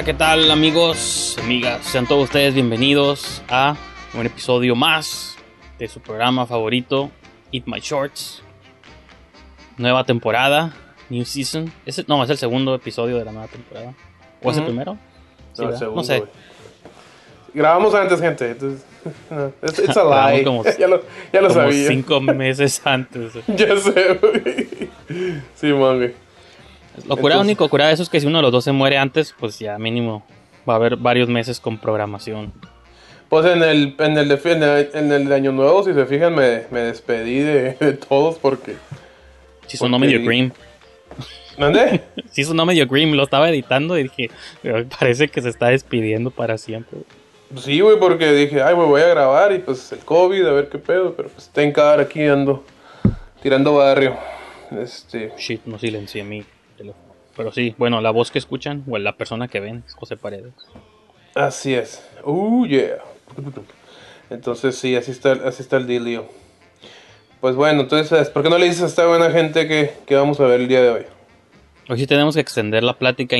Hola, ¿qué tal amigos, amigas? Sean todos ustedes bienvenidos a un episodio más de su programa favorito, Eat My Shorts. Nueva temporada, New Season. ¿Es, no, es el segundo episodio de la nueva temporada. ¿O es el primero? Sí, No, ¿verdad? segundo, no sé. güey. Grabamos antes, gente. Entonces, no, it's, it's a lie. como- ya lo, ya lo Como sabía. cinco meses antes. Ya sé, güey. Sí, güey. Lo cura Entonces- único, cura eso es que si uno de los dos se muere antes, pues ya mínimo va a haber varios meses con programación. Pues en el, en el, de, en el, en el de Año Nuevo, si se fijan, me, me despedí de, de todos porque. Si sonó Porque- medio grim. ¿Mandé? Sí sonó medio grim, lo estaba editando y dije, "Pero parece que se está despidiendo para siempre. Sí, güey, porque dije, ay, güey, voy a grabar y pues el COVID, a ver qué pedo. Pero pues ten cara aquí ando tirando barrio. Este. Shit, no silencié mi teléfono. Pero sí, bueno, la voz que escuchan, o la persona que ven, es José Paredes. Así es. Uh, yeah. Entonces sí, así está, así está el dealio. Pues bueno, entonces, ¿por qué no le dices a esta buena gente que, que vamos a ver el día de hoy? Hoy sí tenemos que extender la plática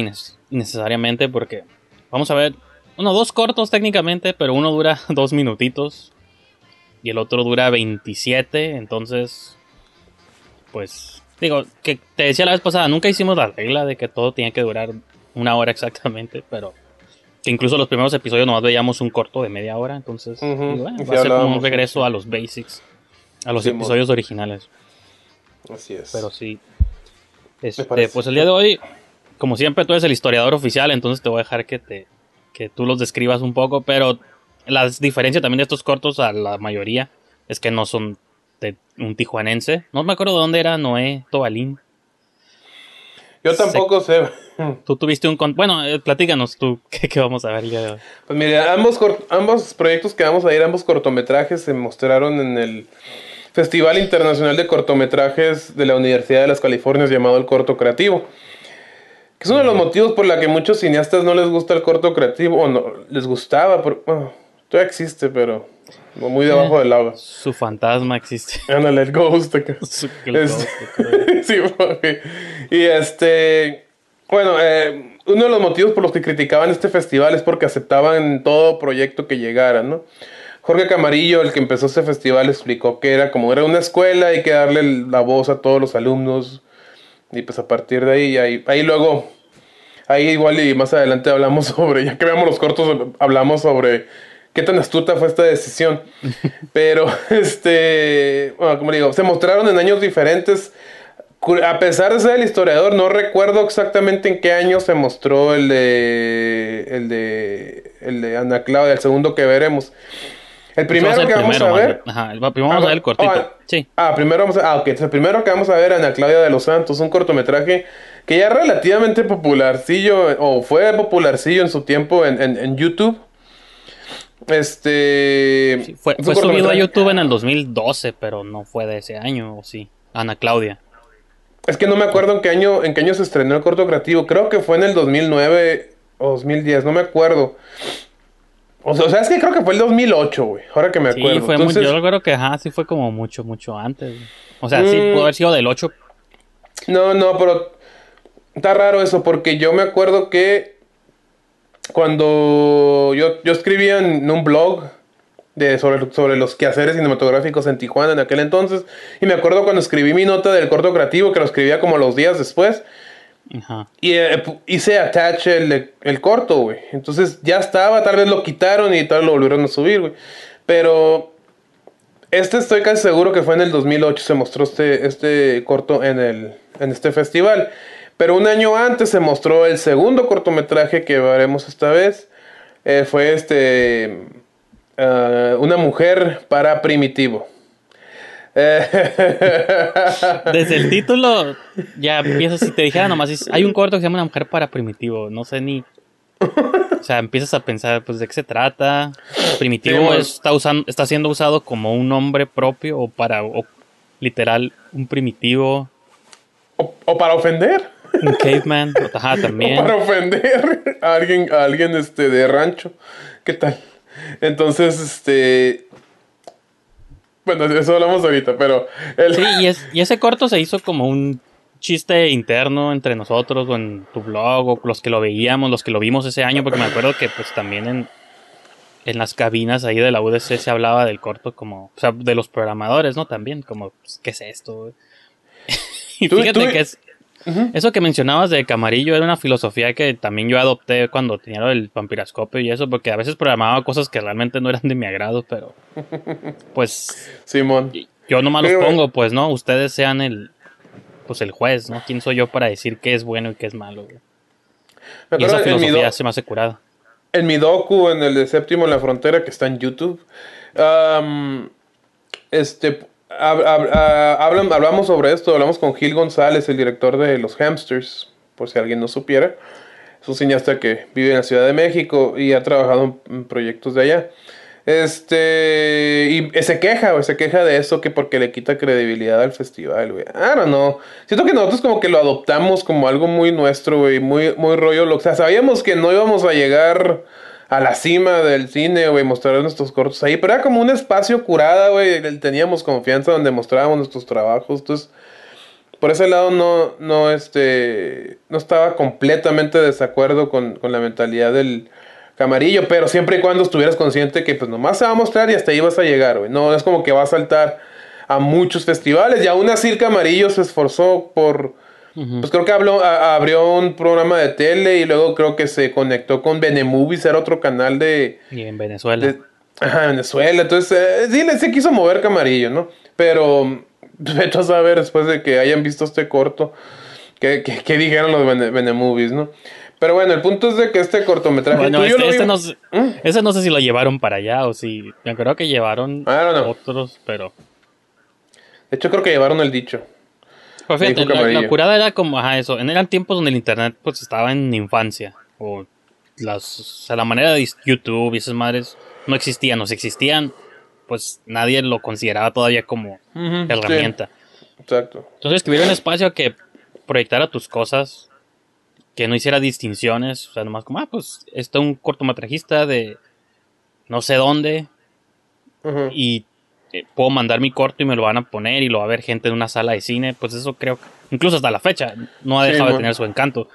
innecesariamente porque vamos a ver, uno, dos cortos técnicamente, pero uno dura dos minutitos y el otro dura 27, entonces, pues, digo, que te decía la vez pasada, nunca hicimos la regla de que todo tenía que durar una hora exactamente, pero que incluso los primeros episodios nomás veíamos un corto de media hora, entonces, digo, y va a ser como un regreso a los basics, a los Sí, episodios originales. Así es. Pero sí. Este, pues el día de hoy, como siempre, tú eres el historiador oficial, entonces te voy a dejar que te que tú los describas un poco, pero la diferencia también de estos cortos a la mayoría es que no son de un tijuanense. No me acuerdo de dónde era Noé Tobalín. Yo tampoco sé. Tú tuviste un... con- Bueno, eh, platícanos tú qué, qué vamos a ver el día de hoy. Pues mire, ambos, ambos proyectos que vamos a ir, ambos cortometrajes se mostraron en el Festival Internacional de Cortometrajes de la Universidad de las Californias llamado el Corto Creativo. Que es uno de los motivos por la que muchos cineastas no les gusta el corto creativo, o no, les gustaba, por, bueno, todavía existe, pero muy debajo del agua. Su fantasma existe. Ándale, el Ghost. Su- el Es- ghost, creo. sí, porque- y este, bueno, eh, uno de los motivos por los que criticaban este festival es porque aceptaban todo proyecto que llegara, ¿no? Jorge Camarillo, el que empezó este festival, explicó que era como era una escuela, hay que darle la voz a todos los alumnos. Y pues a partir de ahí, ahí, ahí luego, ahí igual y más adelante hablamos sobre, ya que veamos los cortos, hablamos sobre qué tan astuta fue esta decisión. Pero, este, bueno, como digo, se mostraron en años diferentes. A pesar de ser el historiador, no recuerdo exactamente en qué año se mostró el de, el de, el de Ana Claudia, el segundo que veremos. El primero Vamos a ver que vamos primero, a ver. Ajá, el- primero vamos a ver el cortito. Ah, Sí. Ah, primero vamos a, ah, ok. Entonces, el primero que vamos a ver, Ana Claudia de los Santos, un cortometraje que ya es relativamente popularcillo, o fue popularcillo en su tiempo en, en- en YouTube. Este. Sí, fue fue subido a YouTube en el 2012, pero no fue de ese año, ¿o sí? Ana Claudia. Es que no me acuerdo en qué año, en qué año se estrenó el corto creativo. Creo que fue en el 2009 o 2010, no me acuerdo. O sea, o sea, es que creo que fue el 2008, güey. Ahora que me Sí, acuerdo. fue muy, Entonces, yo recuerdo que ajá, sí fue como mucho, mucho antes. O sea, sí Mm. pudo haber sido del 8. No, no, pero está raro eso porque yo me acuerdo que cuando yo, yo escribía en un blog de, sobre, sobre los quehaceres cinematográficos en Tijuana en aquel entonces, y me acuerdo cuando escribí mi nota del corto creativo, que lo escribía como los días después, y eh, hice attach el, el corto, güey. Entonces ya estaba, tal vez lo quitaron y tal lo volvieron a subir, güey. Pero este estoy casi seguro que fue en el 2008 se mostró este, este corto en, el, en este festival. Pero un año antes se mostró el segundo cortometraje que veremos esta vez. Eh, fue este. ah, una mujer para primitivo. Eh, Desde el título ya empiezas, si te dijera nomás, hay un corto que se llama Una mujer para primitivo, no sé ni... O sea, empiezas a pensar, pues, ¿de qué se trata? Primitivo Sí, está, usando, está siendo usado como un nombre propio o para, o, literal, un primitivo, o, o para ofender. Un caveman, ajá, O también. para ofender a alguien, a alguien este, de rancho. ¿Qué tal? Entonces, este. Bueno, eso hablamos ahorita, pero. El, Sí, y, es, y ese corto se hizo como un chiste interno entre nosotros o en tu blog o los que lo veíamos, los que lo vimos ese año, porque me acuerdo que pues también en, en las cabinas ahí de la UDC se hablaba del corto como, o sea, de los programadores, ¿no? También, como, pues, ¿qué es esto? y Tú- fíjate tú- que es... Eso que mencionabas de Camarillo era una filosofía que también yo adopté cuando tenía del vampiroscopio y eso, porque a veces programaba cosas que realmente no eran de mi agrado, pero pues Simón. yo nomás los pongo, pues, ¿no? Ustedes sean el, pues, el juez, ¿no? ¿Quién soy yo para decir qué es bueno y qué es malo? güey? Y esa filosofía se me hace curada. en mi docu, en el de Séptimo en la Frontera, que está en YouTube, este, ah, hablamos sobre esto, hablamos con Gil González, el director de Los Hamsters, por si alguien no supiera. Es un cineasta que vive en la Ciudad de México y ha trabajado en, en proyectos de allá. Este, y se queja, güey, se queja de eso que porque le quita credibilidad al festival, güey. I don't know. Siento que nosotros como que lo adoptamos como algo muy nuestro, güey, muy, muy rollo. lo- O sea, sabíamos que no íbamos a llegar a la cima del cine, güey, mostrar nuestros cortos ahí, pero era como un espacio curada, güey, teníamos confianza donde mostrábamos nuestros trabajos, entonces por ese lado no, no, este, no estaba completamente de desacuerdo con, con la mentalidad del camarillo, pero siempre y cuando estuvieras consciente que pues nomás se va a mostrar y hasta ahí vas a llegar, güey. No es como que va a saltar a muchos festivales y aún así el camarillo se esforzó por, pues creo que habló, a- abrió un programa de tele y luego creo que se conectó con Benemovies, era otro canal de, Y en Venezuela. de- ajá, Venezuela. Entonces, eh, sí, se quiso mover Camarillo, ¿no? Pero, vete a saber después de que hayan visto este corto, qué, qué- qué dijeron los Bene, Benemovies, ¿no? Pero bueno, el punto es de que este cortometraje Bueno, este, este vi- no, sé- ¿Mm? ese no sé si lo llevaron para allá o si. Me acuerdo que llevaron otros, pero. De hecho, creo que llevaron el dicho. Fíjate, Dijo la, curada era como, ajá, eso. en- Eran tiempos donde el internet pues estaba en infancia. O las. O sea, la manera de YouTube y esas madres no existían. O si existían, pues nadie lo consideraba todavía como herramienta. Exacto. Entonces, que hubiera un espacio que proyectara tus cosas, que no hiciera distinciones, o sea, nomás como, ah, pues, está un cortometrajista de no sé dónde y eh, puedo mandar mi corto y me lo van a poner y lo va a ver gente en una sala de cine, pues eso creo que, incluso hasta la fecha, no ha Sí, dejado de tener su encanto.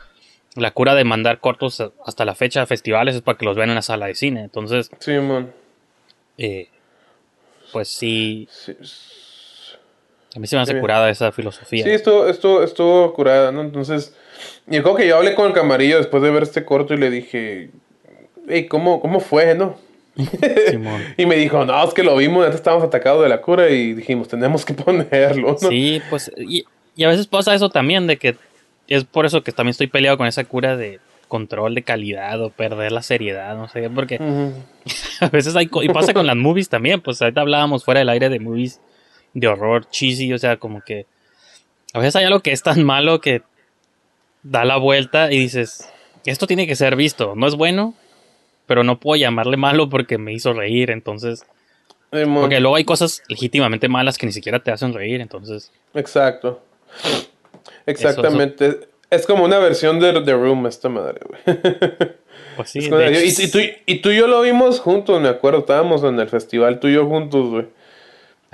La cura de mandar cortos hasta la fecha a festivales es para que los vean en la sala de cine, entonces, Simón. eh, pues sí, Sí, a mí se me hace curada esa filosofía. Sí, estuvo, estuvo, estuvo curada, ¿no? Entonces, y creo que yo hablé con el camarillo después de ver este corto y le dije, hey, ¿cómo, cómo fue, no? Y me dijo, no, es que lo vimos, antes estábamos atacados de la cura y dijimos, tenemos que ponerlo, ¿no? Sí, pues, y, y a veces pasa eso también, de que es por eso que también estoy peleado con esa cura de control de calidad o perder la seriedad, no sé, porque a veces hay, y pasa con las movies también, pues ahorita hablábamos fuera del aire de movies de horror cheesy, o sea, como que a veces hay algo que es tan malo que da la vuelta y dices, esto tiene que ser visto, no es bueno, pero no puedo llamarle malo porque me hizo reír, entonces, porque luego hay cosas legítimamente malas que ni siquiera te hacen reír, entonces... Exacto. Exactamente. Es como una versión de The Room esta madre, güey. Pues sí, de hecho, y, y tú, y tú y yo lo vimos juntos, me acuerdo, estábamos en el festival, tú y yo juntos, güey.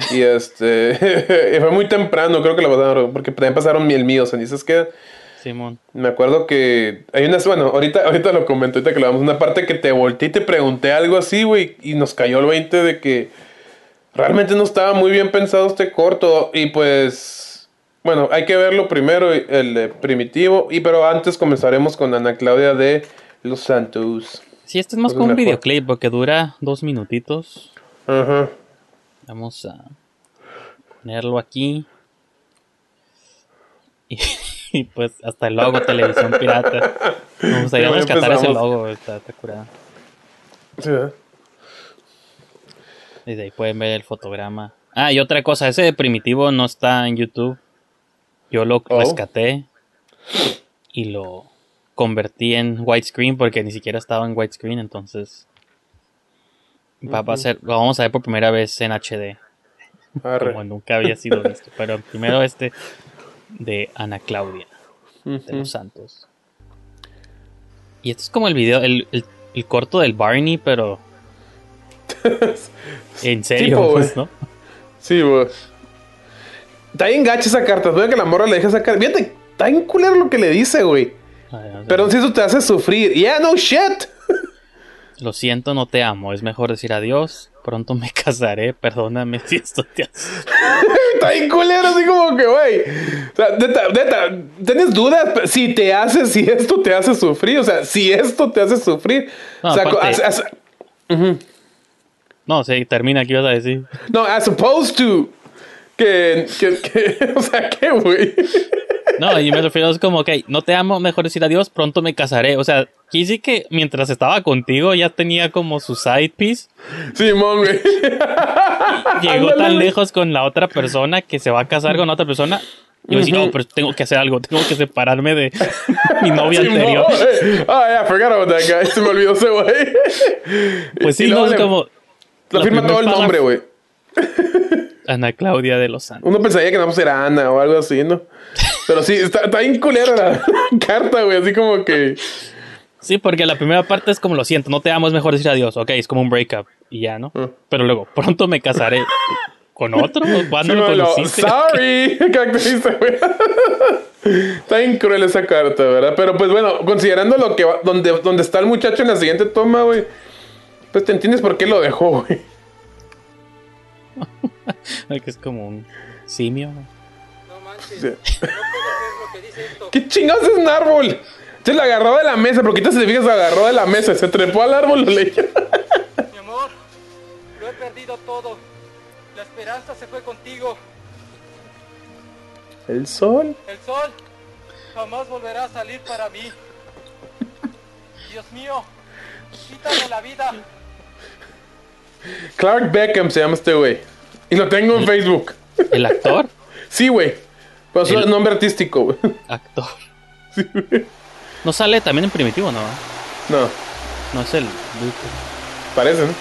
Y este, fue muy temprano, creo que lo pasaron, porque también pasaron el mío, cenizas que Simón. me acuerdo que hay unas, bueno, ahorita, ahorita lo comento, ahorita que lo vamos, una parte que te volteé y te pregunté algo así, güey, y nos cayó el 20 de que realmente no estaba muy bien pensado este corto, y pues, bueno, hay que verlo primero, el eh, primitivo, y pero antes comenzaremos con Ana Claudia de Los Santos. Sí, este es más como un videoclip porque dura dos minutitos. Ajá. Vamos a ponerlo aquí. Y, Y pues hasta el logo, televisión pirata. Me gustaría Ya rescatar ese logo, está, está curado. Sí, ¿verdad? Desde ahí pueden ver el fotograma. Ah, y otra cosa, ese de primitivo no está en YouTube. Yo lo Oh. rescaté y lo convertí en widescreen porque ni siquiera estaba en widescreen, entonces va, va a ser, lo vamos a ver por primera vez en HD, Arre. como nunca había sido visto. Pero primero este de Ana Claudia de los Santos. Y este es como el video, el, el- el corto del Barney, pero en serio, Tipo, pues. ¿no? Sí, güey. Está bien gacha esa carta. Veo que la morra le deja sacar. Fíjate, está bien culero lo que le dice, güey. Sé. Perdón si eso te hace sufrir. Yeah, no shit. Lo siento, no te amo. Es mejor decir adiós. Pronto me casaré. Perdóname si esto te hace. Está bien culero, así como que, güey. O sea, neta, neta, ¿tienes dudas? Si te hace, si esto te hace sufrir. O sea, si esto te hace sufrir. No, o sea, aparte- as- as- No, sí, termina. ¿Qué ibas a decir? no, as opposed to. Que, que, que- o sea, ¿qué, güey? No, y me refiero es como, ok, no te amo, mejor decir adiós. Pronto me casaré. O sea, quise que mientras estaba contigo ya tenía como su side piece. Simón, güey. Llegó tan lejos con la otra persona que se va a casar con otra persona. Y yo decía, no, pero tengo que hacer algo. Tengo que separarme de mi novia anterior. Ah, yeah, forgot about that guy. Se me olvidó ese güey. Pues sí, no es como. La firma todo el nombre, güey. Ana Claudia de los Santos. Uno pensaría que no pues era Ana o algo así, ¿no? Pero sí, está, está bien culera la carta, güey. Así como que. Sí, porque la primera parte es como lo siento, no te amo, es mejor decir adiós. Ok, es como un breakup y ya, ¿no? Ah. Pero luego, pronto me casaré con otro. ¿Cuándo Sí, lo no, conociste? sorry. Está bien cruel esa carta, ¿verdad? Pero pues bueno, considerando lo que va, donde, donde está el muchacho en la siguiente toma, güey. Pues te entiendes por qué lo dejó, güey. que es como un simio. ¿no? Sí. ¿Qué chingados es un árbol? Se lo agarró de la mesa, pero quita si te fijas, se agarró de la mesa, se trepó al árbol, lo leyó. Mi amor, lo he perdido todo. La esperanza se fue contigo. El sol. El sol jamás volverá a salir para mí. Dios mío, quítame la vida. Clark Beckham se llama este güey. Y lo tengo en Facebook. El actor, Sí, güey. Es El- nombre artístico, güey. actor. No sale también en primitivo, ¿no? No, No es el. parece, ¿no?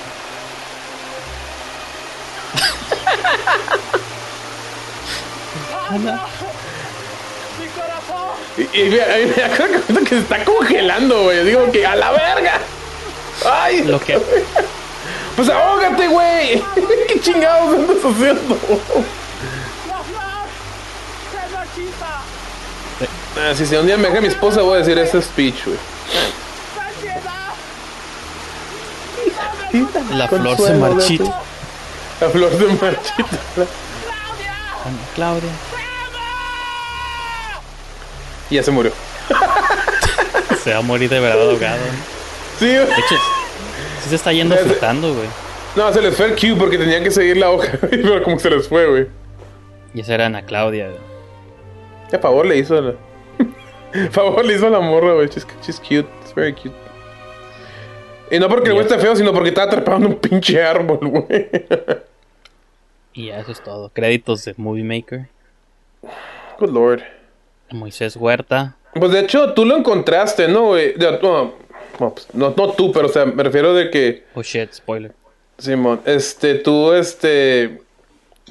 ¡Mi corazón! Y, y ahí me acuerdo que se está congelando, güey. Digo que a la verga. ¡Ay! Lo que. Pues ahógate, güey. ¿Qué chingados andas haciendo? ¡La flor! ¡Se marchita! Ah, si, si un día me deja mi esposa, voy a decir ese speech, güey. La flor se marchita. La flor de marchita. Ana Claudia. Y ya se murió. Se va a morir de verdad ahogado. Sí, güey. De hecho, sí se está yendo sé. flotando, güey. No, se les fue el cue porque tenían que seguir la hoja. Pero como se les fue, güey. Y esa era Ana Claudia. güey. A favor le hizo la. Favor le hizo a la morra, güey. She's, she's cute. It's very cute. Y no porque el güey esté feo, sino porque estaba atrapado en un pinche árbol, güey. Y eso es todo. Créditos de Movie Maker. Good lord. Moisés Huerta. Pues de hecho, tú lo encontraste, ¿no, güey? No, no, pues, no, no tú, pero o sea, me refiero de que. Oh shit, spoiler. Simón, este, tú, este.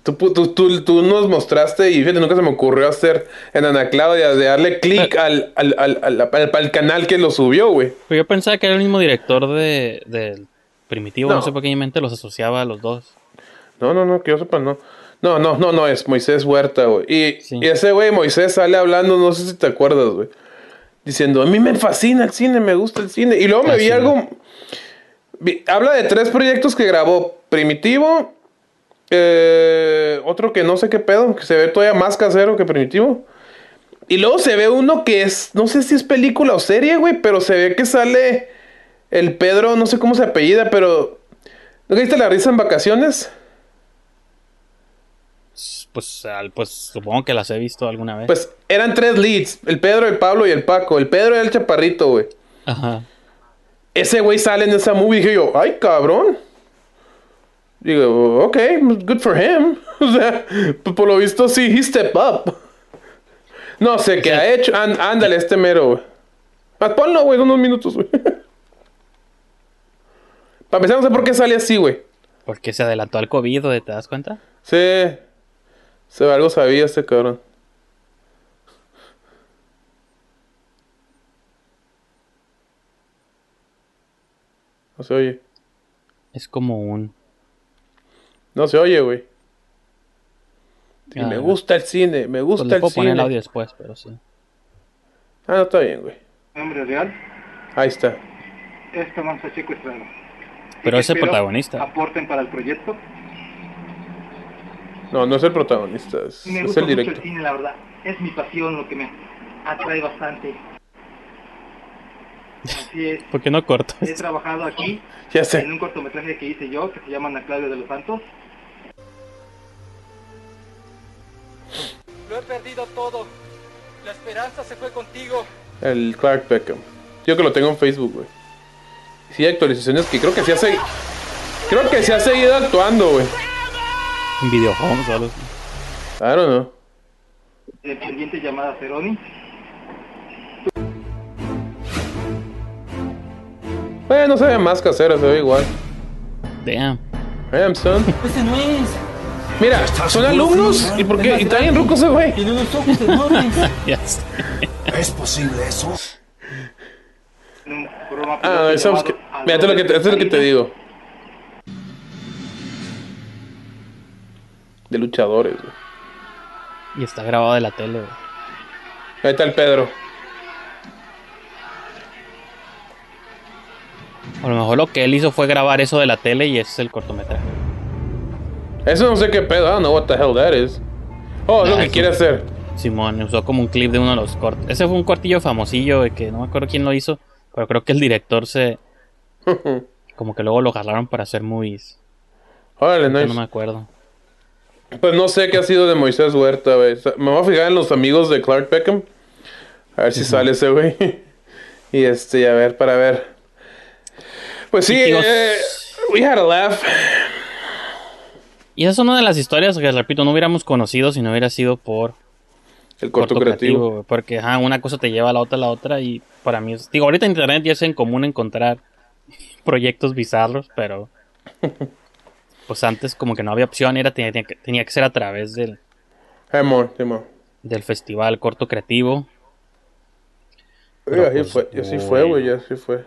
Tú, pu- tú, tú, tú nos mostraste y fíjate, nunca se me ocurrió hacer en Ana Claudia de darle clic al, al, al, al, al- al canal que lo subió, güey. Pero yo pensaba que era el mismo director de, del Primitivo. No. No. sé por qué mi mente los asociaba a los dos. No, no, no, que yo sepa, no. No, no, no, no es Moisés Huerta, güey. Y, Sí. y ese güey, Moisés, sale hablando, no sé si te acuerdas, güey. Diciendo, a mí me fascina el cine, me gusta el cine. Y luego me Ah, vi algo. vi- habla de tres proyectos que grabó: Primitivo, eh, otro que no sé qué pedo, que se ve todavía más casero que Primitivo. Y luego se ve uno que es, no sé si es película o serie, güey, pero se ve que sale el Pedro, no sé cómo se apellida, pero. ¿No viste la risa en vacaciones? pues, pues supongo que las he visto alguna vez. Pues eran tres leads: el Pedro, el Pablo y el Paco. El Pedro era el chaparrito, güey. Ajá. Ese güey sale en esa movie y dije yo, ay, cabrón. Digo, ok, good for him. O sea, pues, por lo visto sí, he step up. No sé qué ha hecho. Án- ándale, este mero, güey. Ponlo, güey, unos minutos, güey. Para empezar, no sé por qué sale así, güey. Porque se adelantó al COVID, güey, ¿te das cuenta? Sí. Se algo sabía este cabrón. No se oye. Es como un... No se oye, güey. Y Ah, me gusta el cine, me Pues gusta le el poner cine. el audio después, pero sí. Ah, no, está bien, güey. Nombre real, Ahí está. es Tomás Pacheco Estrada. Pero es el protagonista. Aporten para el proyecto. No, no es el protagonista, es, Me es gusta el mucho director. el cine, la verdad. Es mi pasión lo que me atrae bastante. Así es. ¿Por qué no corto? He trabajado aquí Ya en sé. un cortometraje que hice yo, que se llama Ana Claudia de los Santos. Lo he perdido todo. La esperanza se fue contigo. El Clark Beckham. Yo que lo tengo en Facebook, güey. Sí, hay actualizaciones que creo que se hace. Creo que se ha seguido actuando, güey. En videojuegos o algo don't know. Independiente llamada Ceroni. Eh, no se ve más casero, se ve igual. Damn. Damn, son. Ese no es. Mira, son alumnos. ¿Y por qué? ¿Y bien ruco ese güey? Tiene unos ojos enormes. Ya sé. ¿Es posible eso? Ah, eso es, que, mira, esto es lo que, esto es lo que te digo. De luchadores, güey. Y está grabado de la tele, güey. Ahí está el Pedro. A lo mejor lo que él hizo fue grabar eso de la tele y ese es el cortometraje. Eso no sé qué pedo. I don't know what the hell that is. Oh, es lo Ah, que eso. quiere hacer. Simón usó como un clip de uno de los cortos. Ese fue un cortillo famosillo de que no me acuerdo quién lo hizo, pero creo que el director se. Como que luego lo jalaron para hacer movies. Órale, nice. No me acuerdo. Pues no sé qué ha sido de Moisés Huerta, güey. Me voy a fijar en los amigos de Clark Beckham. A ver si sale ese güey. y este, a ver, para ver. Pues sí, eh, we had a laugh. Y esa es una de las historias que, repito, no hubiéramos conocido si no hubiera sido por El corto, creativo. porque ajá, una cosa te lleva a la otra, a la otra. Y para mí, es- digo, ahorita en internet ya es en común encontrar proyectos bizarros, pero pues antes como que no había opción, era tenía, tenía que, tenía que ser a través del, del festival corto creativo. Sí, así pues, fue, y así bueno. fue, güey, así fue.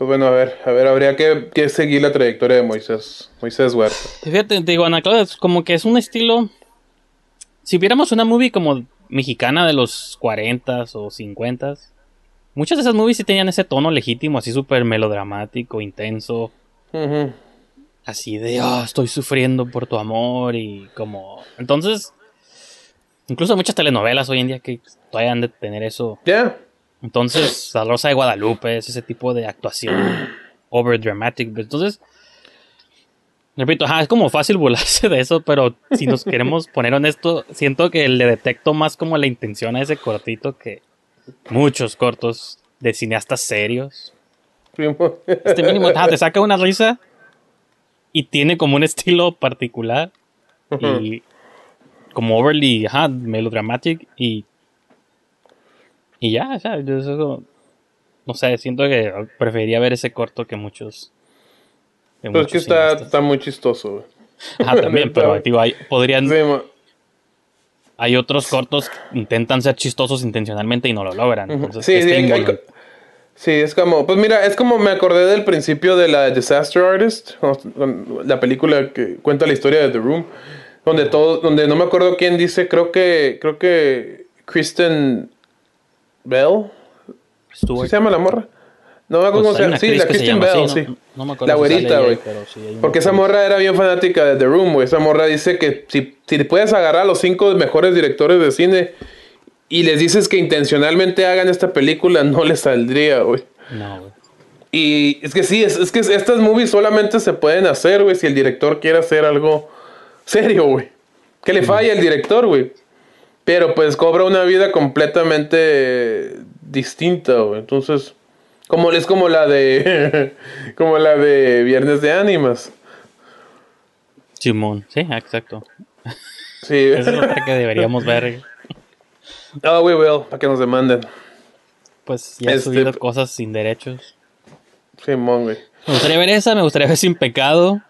Pues bueno, a ver, a ver, habría que, que seguir la trayectoria de Moisés, Moisés Huerta. Fíjate, te digo, Ana Claudia, es como que es un estilo. Si viéramos una movie como mexicana de los 40s o 50s, muchas de esas movies sí tenían ese tono legítimo, así súper melodramático, intenso, así de, "Ah, estoy sufriendo por tu amor y como. Entonces, incluso muchas telenovelas hoy en día que todavía han de tener eso. Ya, Entonces, La Rosa de Guadalupe es ese tipo de actuación over dramatic. Entonces, repito, ajá, es como fácil burlarse de eso, pero si nos queremos poner honesto, siento que le detecto más como la intención a ese cortito que muchos cortos de cineastas serios. primo. Este mínimo ajá, te saca una risa y tiene como un estilo particular y como overly ajá, melodramatic y y ya, o sea, yo eso, no sé, siento que preferiría ver ese corto que muchos. que Pero es que está, está muy chistoso. Ajá, también, pero digo, hay, podrían, Sí, hay otros cortos que intentan ser chistosos intencionalmente y no lo logran. Entonces, Sí, sí, hay- hay sí, es como, pues mira, es como me acordé del principio de la Disaster Artist, la película que cuenta la historia de The Room, donde todo, donde no me acuerdo quién dice, creo que, creo que Kristen Bell, ¿sí se llama la morra? No me acuerdo Pues cómo se hay llama. una Sí, la Kristen Bell, así, sí. no- no me acuerdo la güerita, güey. sí, Porque esa morra era bien fanática de The Room, güey. Esa morra dice que si, si puedes agarrar a los cinco mejores directores de cine y les dices que intencionalmente hagan esta película, no les saldría, güey. No, güey. Y es que sí, es, es que estas movies solamente se pueden hacer, güey, si el director quiere hacer algo serio, güey. Que le falla el director, güey. Pero pues cobra una vida completamente distinta, güey. Entonces, como es como la de como la de Viernes de Ánimas. Simón, sí, exacto. Sí. Esa es otra que deberíamos ver. Oh, we will, para que nos demanden. Pues ya Este- subido cosas sin derechos. Simón, güey. Me gustaría ver esa, me gustaría ver Sin Pecado.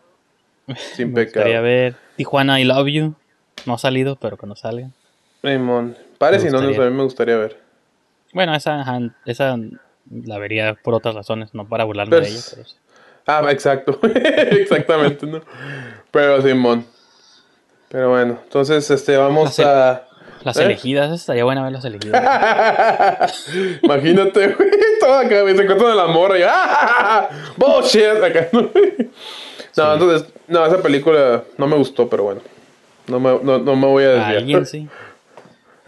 Sin Me gustaría pecado. ver Tijuana I Love You. No ha salido, pero que no salga. Simón. Pare Me si no, a mí me gustaría ver. Bueno, esa, esa la vería por otras razones, no para burlarme Pero de ella. Pero sí. Ah, exacto. Exactamente, ¿no? Pero Simón. Pero bueno, entonces este vamos Las a. Las ¿Eh? elegidas, estaría buena ver las elegidas. Imagínate, güey, todo acá, se encuentran a la morra y ¡ah! ¡Bullshit! Acá, ¿no? No, entonces, no, esa película no me gustó, pero bueno. No me, no, no me voy a A desviar. alguien sí.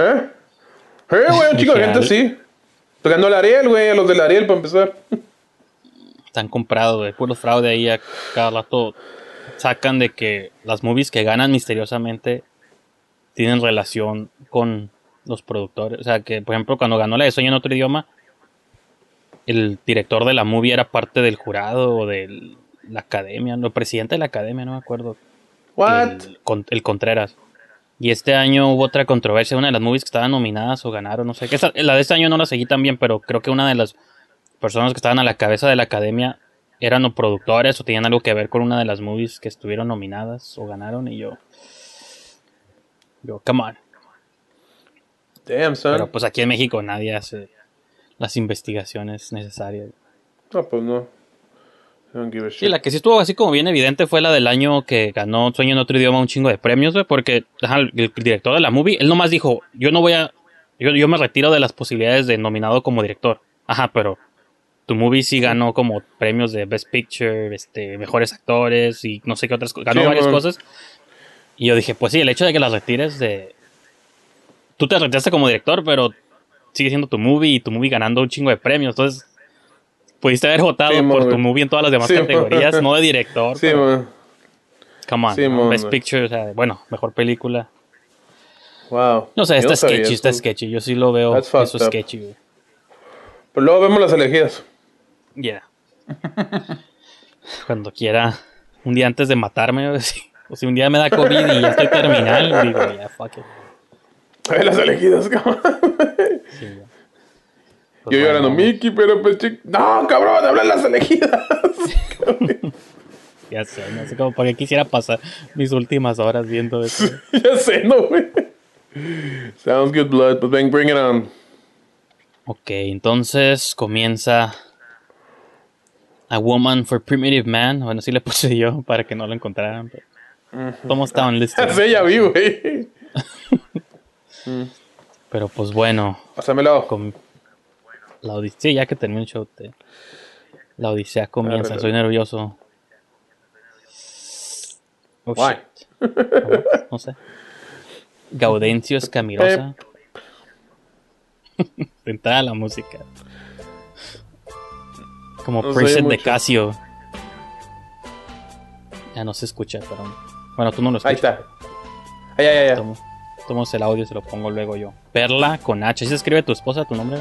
¿Eh? ¿Eh, güey? Un chico de Dije, gente al- sí. Pues ganó el Ariel, güey, a los del Ariel para empezar. Están comprados, de puros fraude ahí a cada rato sacan de que las movies que ganan misteriosamente tienen relación con los productores. O sea, que por ejemplo cuando ganó la de Sueño en otro idioma, el director de la movie era parte del jurado o de la academia, no, el presidente de la academia, no me acuerdo. What? El Contreras. Y este año hubo otra controversia, una de las movies que estaban nominadas o ganaron, no sé. Que la de este año no la seguí tan bien, pero creo que una de las personas que estaban a la cabeza de la academia eran o productores o tenían algo que ver con una de las movies que estuvieron nominadas o ganaron. Y yo, yo, come on. Damn, son. Pero pues aquí en México nadie hace las investigaciones necesarias. No, pues no. I don't give a shit. Sí, la que sí estuvo así como bien evidente fue la del año que ganó Sueño en otro idioma un chingo de premios, güey, porque ajá, el, director de la movie, él nomás dijo, yo no voy a, yo, yo me retiro de las posibilidades de nominado como director. Ajá, pero tu movie sí ganó como premios de Best Picture, este, mejores actores y no sé qué otras cosas, ganó Sí, varias man. cosas. Y yo dije, pues sí, el hecho de que las retires de... Tú te retiraste como director, pero sigue siendo tu movie y tu movie ganando un chingo de premios, entonces... Pudiste haber votado Sí, por man, tu movie en todas las demás Sí, man. categorías, no de director. Sí, pero- man. Come on, Sí, mon, Best. Picture, o sea, bueno, mejor película. Wow. No sé, está sketchy, está sketchy. Yo sí lo veo eso up. sketchy, güey. Pero luego vemos las elegidas. Yeah. Cuando quiera, un día antes de matarme, o si, o si un día me da COVID y ya estoy terminal, digo, ya, fuck it. A ver las elegidas, cabrón. Sí, ya. Yo Pues llorando, bueno, Mickey, pero pues chic- No, cabrón, hablan las elegidas. Ya sé, no sé cómo, porque quisiera pasar mis últimas horas viendo eso. ya sé, no, güey. Sounds good, blood. But then bring it on. Ok, entonces comienza A Woman for Primitive Man. Bueno, sí le puse yo para que no lo encontraran. Pero todos estaban listos. Ya sé, ya vi, güey. Pero pues bueno, Pásamelo. com- la odisea, ya que termine el show, te- la odisea comienza. Soy nervioso. Oh, Why? shit. No sé. Gaudencio Escamirosa. Entrada la música. Como No se preset de. Casio. Ya no se escucha, pero. Bueno, tú no lo Ahí escuchas. está. Ay, ay, ay, ay. Tomo, tomo el audio y se lo pongo luego yo. Perla con H. ¿Sí se escribe tu esposa tu nombre?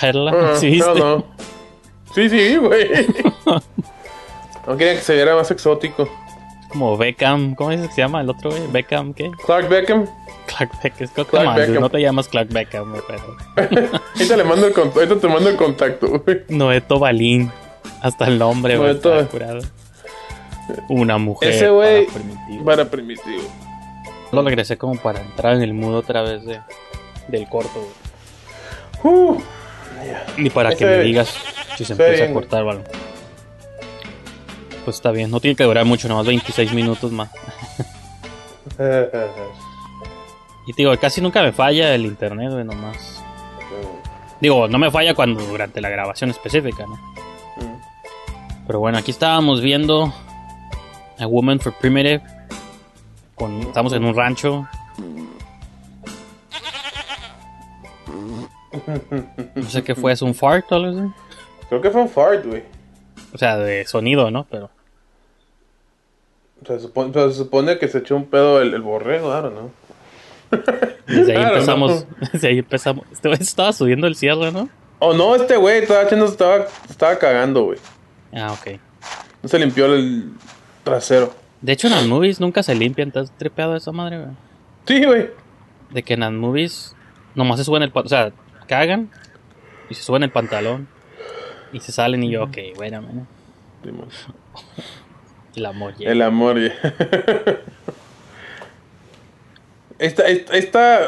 Perla. Ah, ¿Sí viste? no, no. Sí, sí, güey. No quería que se viera más exótico. Como Beckham. ¿Cómo dices que se llama el otro, güey? Beckham, ¿qué? Clark Beckham. Clark Beckham. Es Clark Beckham. No te llamas Clark Beckham, güey, pero. Ahorita le mando el ahorita te mando el contacto, güey. Noeto Balín. Hasta el nombre, güey. Noeto. curado. Una mujer. Ese güey para primitivo. para primitivo. Lo regresé como para entrar en el mood otra vez de, del corto, güey. Uh, Ni para que me digas si se empieza a cortar o algo. Pues está bien, no tiene que durar mucho, nomás 26 minutos más. Y te digo, casi nunca me falla el internet, güey, nomás. Digo, no me falla cuando durante la grabación específica, ¿no? Pero bueno, aquí estábamos viendo A Woman for Primitive. Con, estamos en un rancho. No sé qué fue, es un fart o algo así. Creo que fue un fart, güey. O sea, de sonido, ¿no? Pero Se supone, se supone que se echó un pedo el, el borrego, claro, ¿no? Desde ahí Claro, empezamos. Desde ahí empezamos. Este güey estaba subiendo el cierre, ¿no? Oh, no, este güey estaba echando, estaba, estaba cagando, güey. Ah, ok. No se limpió el trasero. De hecho, en las movies nunca se limpian. ¿Estás tripeado esa madre, güey? Sí, güey. De que en las movies nomás se suben el pantalón. O sea, cagan y se suben el pantalón. Y se salen y yo, ok, bueno, man. El amor llega. El amor, ya. Esta, esta, esta,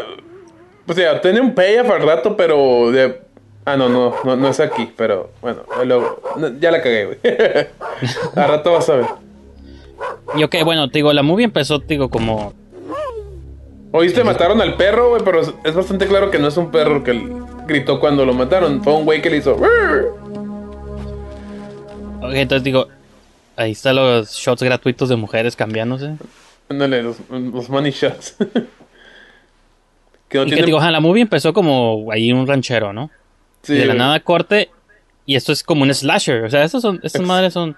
o sea, tiene un payoff al rato, pero de... Ah, no, no, no, no es aquí, pero bueno, luego, ya la cagué, güey. al rato vas a ver. Y ok, bueno, te digo, la movie empezó, te digo, como. Oíste, mataron al perro, güey, pero es, bastante claro que no es un perro que l- gritó cuando lo mataron. Fue un güey que le hizo... Ok, entonces digo, ahí están los shots gratuitos de mujeres cambiándose. Ándale, los, los money shots. que no y que digo, la movie empezó como ahí un ranchero, ¿no? Sí, y de la nada corte. Y esto es como un slasher. O sea, estos son, estas madres son.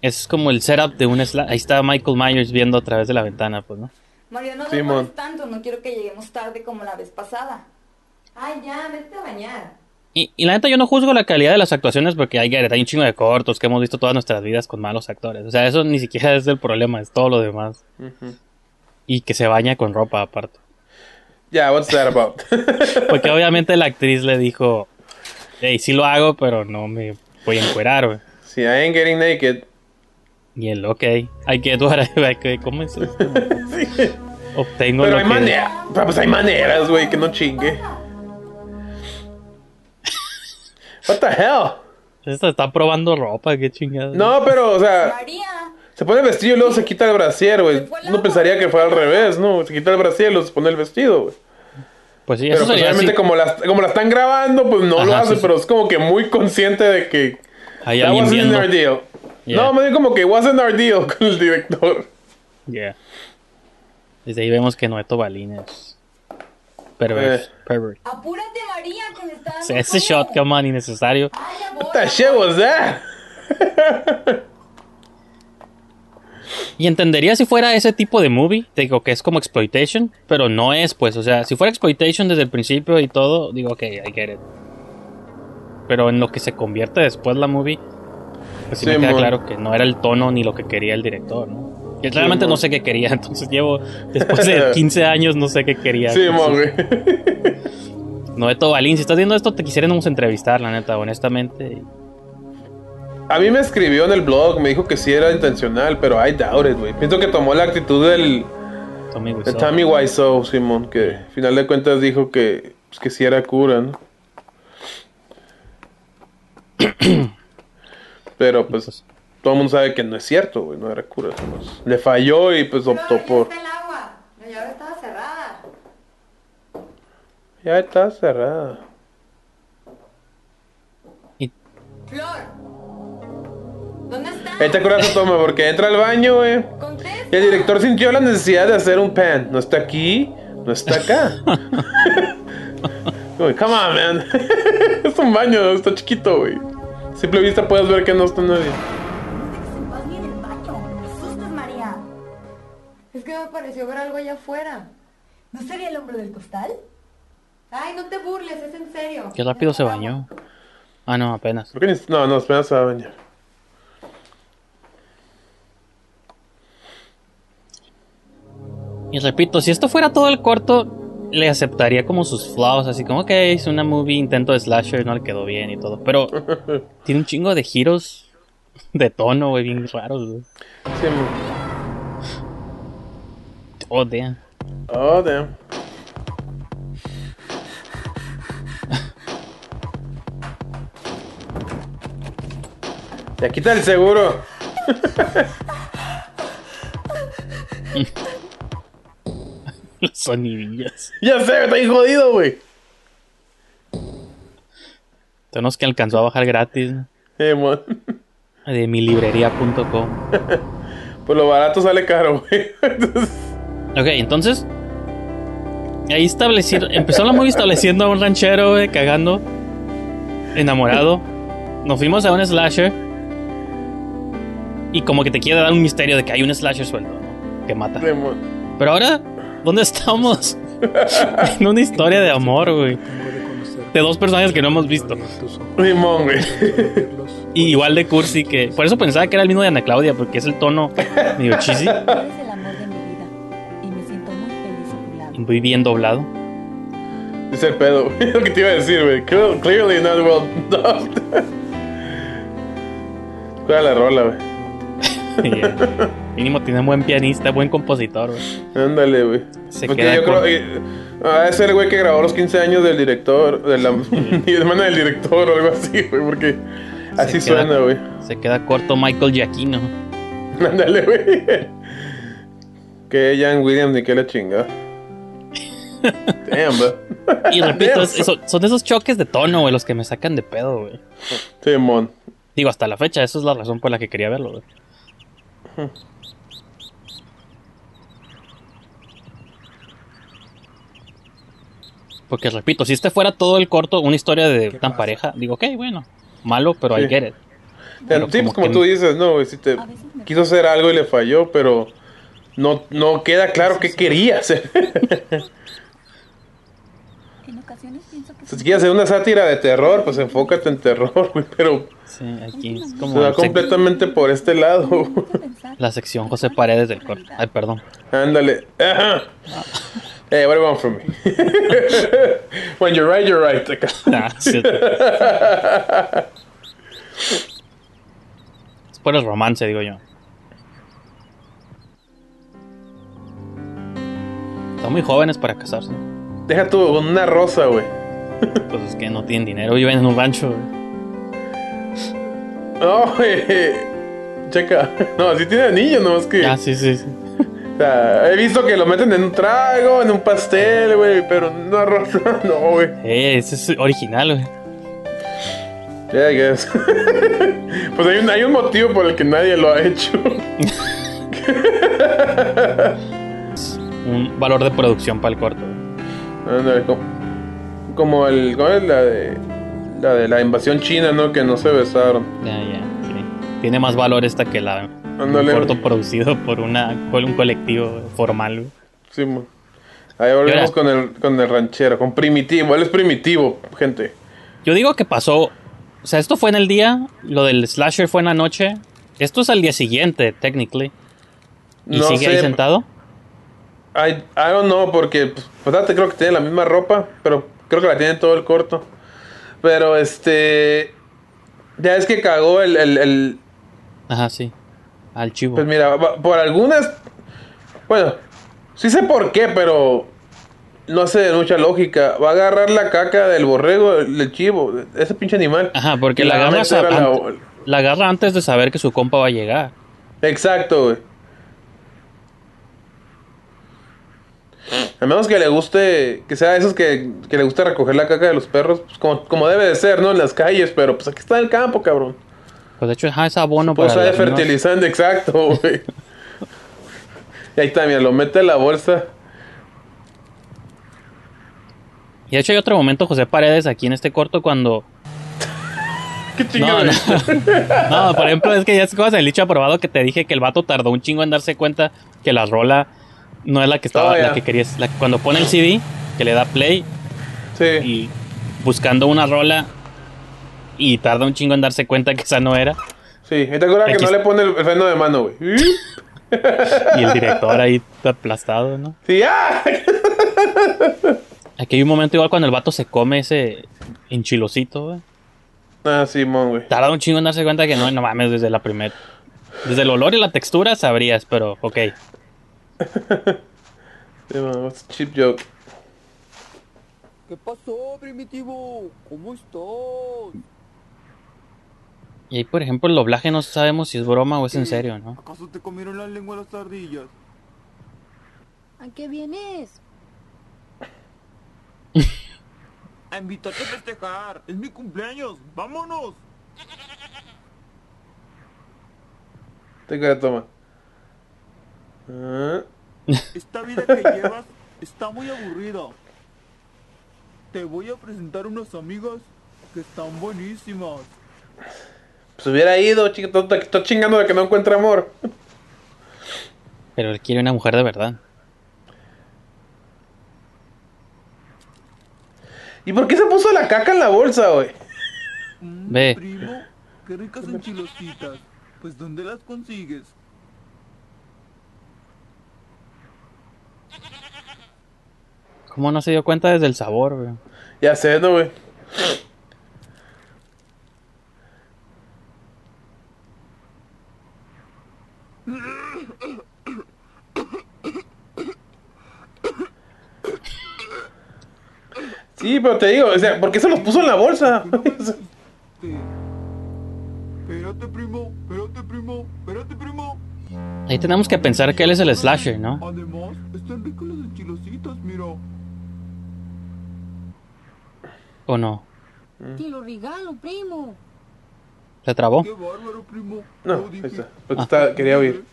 Es como el setup de un slasher. Ahí está Michael Myers viendo a través de la ventana, pues, ¿no? Mario, no demores tanto, no quiero que lleguemos tarde como la vez pasada. Ay, ya, vete a bañar. Y, y la neta, yo no juzgo la calidad de las actuaciones porque hay, hay un chingo de cortos que hemos visto todas nuestras vidas con malos actores. O sea, eso ni siquiera es el problema, es todo lo demás. Y que se baña con ropa aparte. Ya, what's that about? Porque obviamente la actriz le dijo, hey, sí lo hago, pero no me voy a encuerar, güey. Si I ain't getting naked. Y él, ok, I get what I, ¿cómo es esto? Obtengo Pero lo hay que... maneras, pues hay maneras, güey, que no chingue. What the hell? Esta está probando ropa, qué chingada. No, pero, o sea, María, se pone el vestido y luego se quita el brasier, güey. Uno pensaría que fue al revés, ¿no? Se quita el brasier y luego se pone el vestido, güey. Pues sí, Pero eso pues, sería obviamente así. como la, como la están grabando, pues no lo hace, sí, sí. pero es como que muy consciente de que Hay that wasn't viendo. our deal. Yeah. No, me dijo como que wasn't our deal con el director. Yeah. Desde ahí vemos que Noeto Balín es... Perverso. Eh. pervert. apúrate, María, que me está dando ese shot, come on, innecesario. What the shit was that? Y entendería si fuera ese tipo de movie, digo que es como exploitation, pero no es, pues, o sea, si fuera exploitation desde el principio y todo, digo, ok, I get it. Pero en lo que se convierte después la movie, pues sí, Sí, me queda mon. claro que no era el tono ni lo que quería el director, ¿no? Y realmente mon. no sé qué quería, entonces llevo, después de 15 años, no sé qué quería. Sí, güey. Noeto Balín, si estás viendo esto, te quisiéramos entrevistar, la neta, honestamente. A mí me escribió en el blog, me dijo que sí era intencional, pero I doubt it, güey. Pienso que tomó la actitud del Tommy Wiseau. Tammy Wiseau, Simón, que al final de cuentas dijo que, pues, que sí era cura, ¿no? Pero pues todo el mundo sabe que no es cierto, güey, no era cura. nomás. Le falló y pues optó por... el agua. La llave estaba cerrada. Ya está cerrada. Flor. ¿Dónde está? Ahí te acuerdas de toma porque entra al baño, güey. Y el director sintió la necesidad de hacer un pan. No está aquí, no está acá. Come on, man. es un baño, está chiquito, güey. Simple vista puedes ver que no está nadie. Es que me pareció ver algo allá afuera. ¿No sería el hombre del costal? Ay, no te burles, es en serio. Qué rápido se bañó. Ah, no, apenas. ¿Por qué ni- No, no, apenas se va a bañar. Y repito, si esto fuera todo el corto, le aceptaría como sus flaws, así como que es una movie, intento de slasher, no le quedó bien y todo. Pero tiene un chingo de giros de tono, güey, bien raros, güey. Sí. Oh, damn. Oh, damn. Ya quita el seguro. Los sonidillos. Ya sé, está ahí jodido, güey. Tonos que alcanzó a bajar gratis. Eh, mon. de milibrería.com. Pues lo barato sale caro, güey. Entonces, Ok, entonces. Ahí establecieron. Empezó la movie estableciendo a un ranchero, güey, cagando. Enamorado. Nos fuimos a un slasher. Y como que te quiere dar un misterio de que hay un slasher suelto, ¿no? Que mata. Pero ahora, ¿dónde estamos? en una historia de amor, güey. De dos personajes que no hemos visto. Simón, güey. Y igual de cursi que... Por eso pensaba que era el mismo de Ana Claudia, porque es el tono medio cheesy muy bien doblado. Es el pedo. Es lo que te iba a decir, güey. Clear- Clearly not well dubbed. ¿Cuál es la rola, güey? Eh, mínimo tiene un buen pianista, buen compositor, güey. Ándale, güey. Se Porque queda yo con- creo. Ah, es el güey que grabó los 15 años del director, de la hermana del director o algo así, güey, porque así Se suena, güey. Se queda corto Michael Giacchino. Ándale, güey. Que Jan Williams ni que la chingada. Damn, bro. Y repito, Damn, es- eso- son esos choques de tono, güey, los que me sacan de pedo, güey. Simón. Digo, hasta la fecha, esa es la razón por la que quería verlo, güey. Porque repito, si este fuera todo el corto, una historia de tan pareja, digo, ok, bueno, malo, pero I Sí. get it. Sí, Pero pues como que- tú dices, no, güey, si te quiso hacer algo y le falló, pero no, no queda claro qué quería hacer. Ocasiones pienso que si quieres hacer una sátira de terror, pues enfócate en terror, güey, pero Sí, aquí es se como va el sec- completamente por este lado. la sección José Paredes del corto. Ay, perdón. Ándale. Ajá. Hey, what do you want from me? When you're right, you're right. Ah, sí. Es por el romance, digo yo. Están muy jóvenes para casarse. Deja tú con una rosa, güey. Pues es que no tienen dinero, viven en un rancho. güey. No, güey. Checa. No, sí tiene anillo, nomás que. Ah, sí, sí, sí. O sea, he visto que lo meten en un trago, en un pastel, güey, pero no rosa. No, güey. Eh, ese es original, güey. Yeah, I guess. pues hay un, hay un motivo por el que nadie lo ha hecho. Un valor de producción para el corto. Como, como el. ¿Cómo es la de. La de la invasión china, ¿no? Que no se besaron. Ya, ya, sí. Tiene más valor esta que la un Ándale. corto producido por una un colectivo formal. Sí, mo. Ahí volvemos con el, con el ranchero, con primitivo. Él es primitivo, gente. Yo digo que pasó. O sea, esto fue en el día, lo del slasher fue en la noche. Esto es al día siguiente, technically. ¿Y No sigue ahí sentado? I, I don't know, porque pues, pues, date, creo que tiene la misma ropa, pero creo que la tiene todo el corto. Pero este. Ya es que cagó el. el, el- Ajá, sí. Al chivo. pues mira, por algunas. Bueno, sí sé por qué, pero. No sé de mucha lógica. Va a agarrar la caca del borrego, el, del chivo, ese pinche animal. Ajá, porque la va a agarra, a la- la agarra antes de saber que su compa va a llegar. Exacto, güey. A menos que le guste, que sea de esos que, que le gusta recoger la caca de los perros, pues como, como debe de ser, ¿no? En las calles, pero pues aquí está en el campo, cabrón. Pues de hecho, ajá, es abono Pues para de fertilizante, exacto, güey. Y ahí está, mira, lo mete en la bolsa. Y de hecho hay otro momento, José Paredes, aquí en este corto cuando... ¿Qué no. No, por ejemplo, es que ya es cosas del dicho aprobado que te dije que el vato tardó un chingo en darse cuenta que la rola no es la que estaba, la que querías. La, cuando pone el CD, que le da play Sí. y buscando una rola y tarda un chingo en darse cuenta que esa no era. Sí, ¿y te acuerdas que no le pone el freno de mano, güey? Y el director ahí aplastado, ¿no? Sí, ¡ah! Aquí hay un momento igual cuando el vato se come ese enchilosito, güey. Ah, Simón, güey. Tarda un chingo en darse cuenta que no, no mames, desde la primera. Desde el olor y la textura sabrías, pero ok. Simón, what's a cheap joke? ¿Qué pasó, primitivo? ¿Cómo estás? Y ahí, por ejemplo, el doblaje no sabemos si es broma o es en serio, ¿no? ¿Acaso te comieron la lengua las ardillas? ¿A qué vienes? A invitarte a festejar. Es mi cumpleaños. ¡Vámonos! Te queda toma. Ah, Esta vida que llevas está muy aburrida. Te voy a presentar unas amigas que están buenísimas. Pues hubiera ido, chico, está chingando de que no encuentra amor. Pero él quiere una mujer de verdad. ¿Y por qué se puso la caca en la bolsa, güey? Ve. Primo, qué ricas enchilositas. Pues ¿dónde las consigues? ¿Cómo no se dio cuenta desde el sabor, güey? Ya sé, ¿no, güey? Sí, pero te digo, o sea, ¿por qué se los puso en la bolsa? Espérate, primo, espérate, primo, espérate, primo. Ahí tenemos que pensar que él es el slasher, ¿no? Además, están ricas las enchilositas, mira. ¿O no? Te lo regalo, primo. ¿Se trabó? Qué bárbaro, primo. No, ahí está. Pues está- quería oír.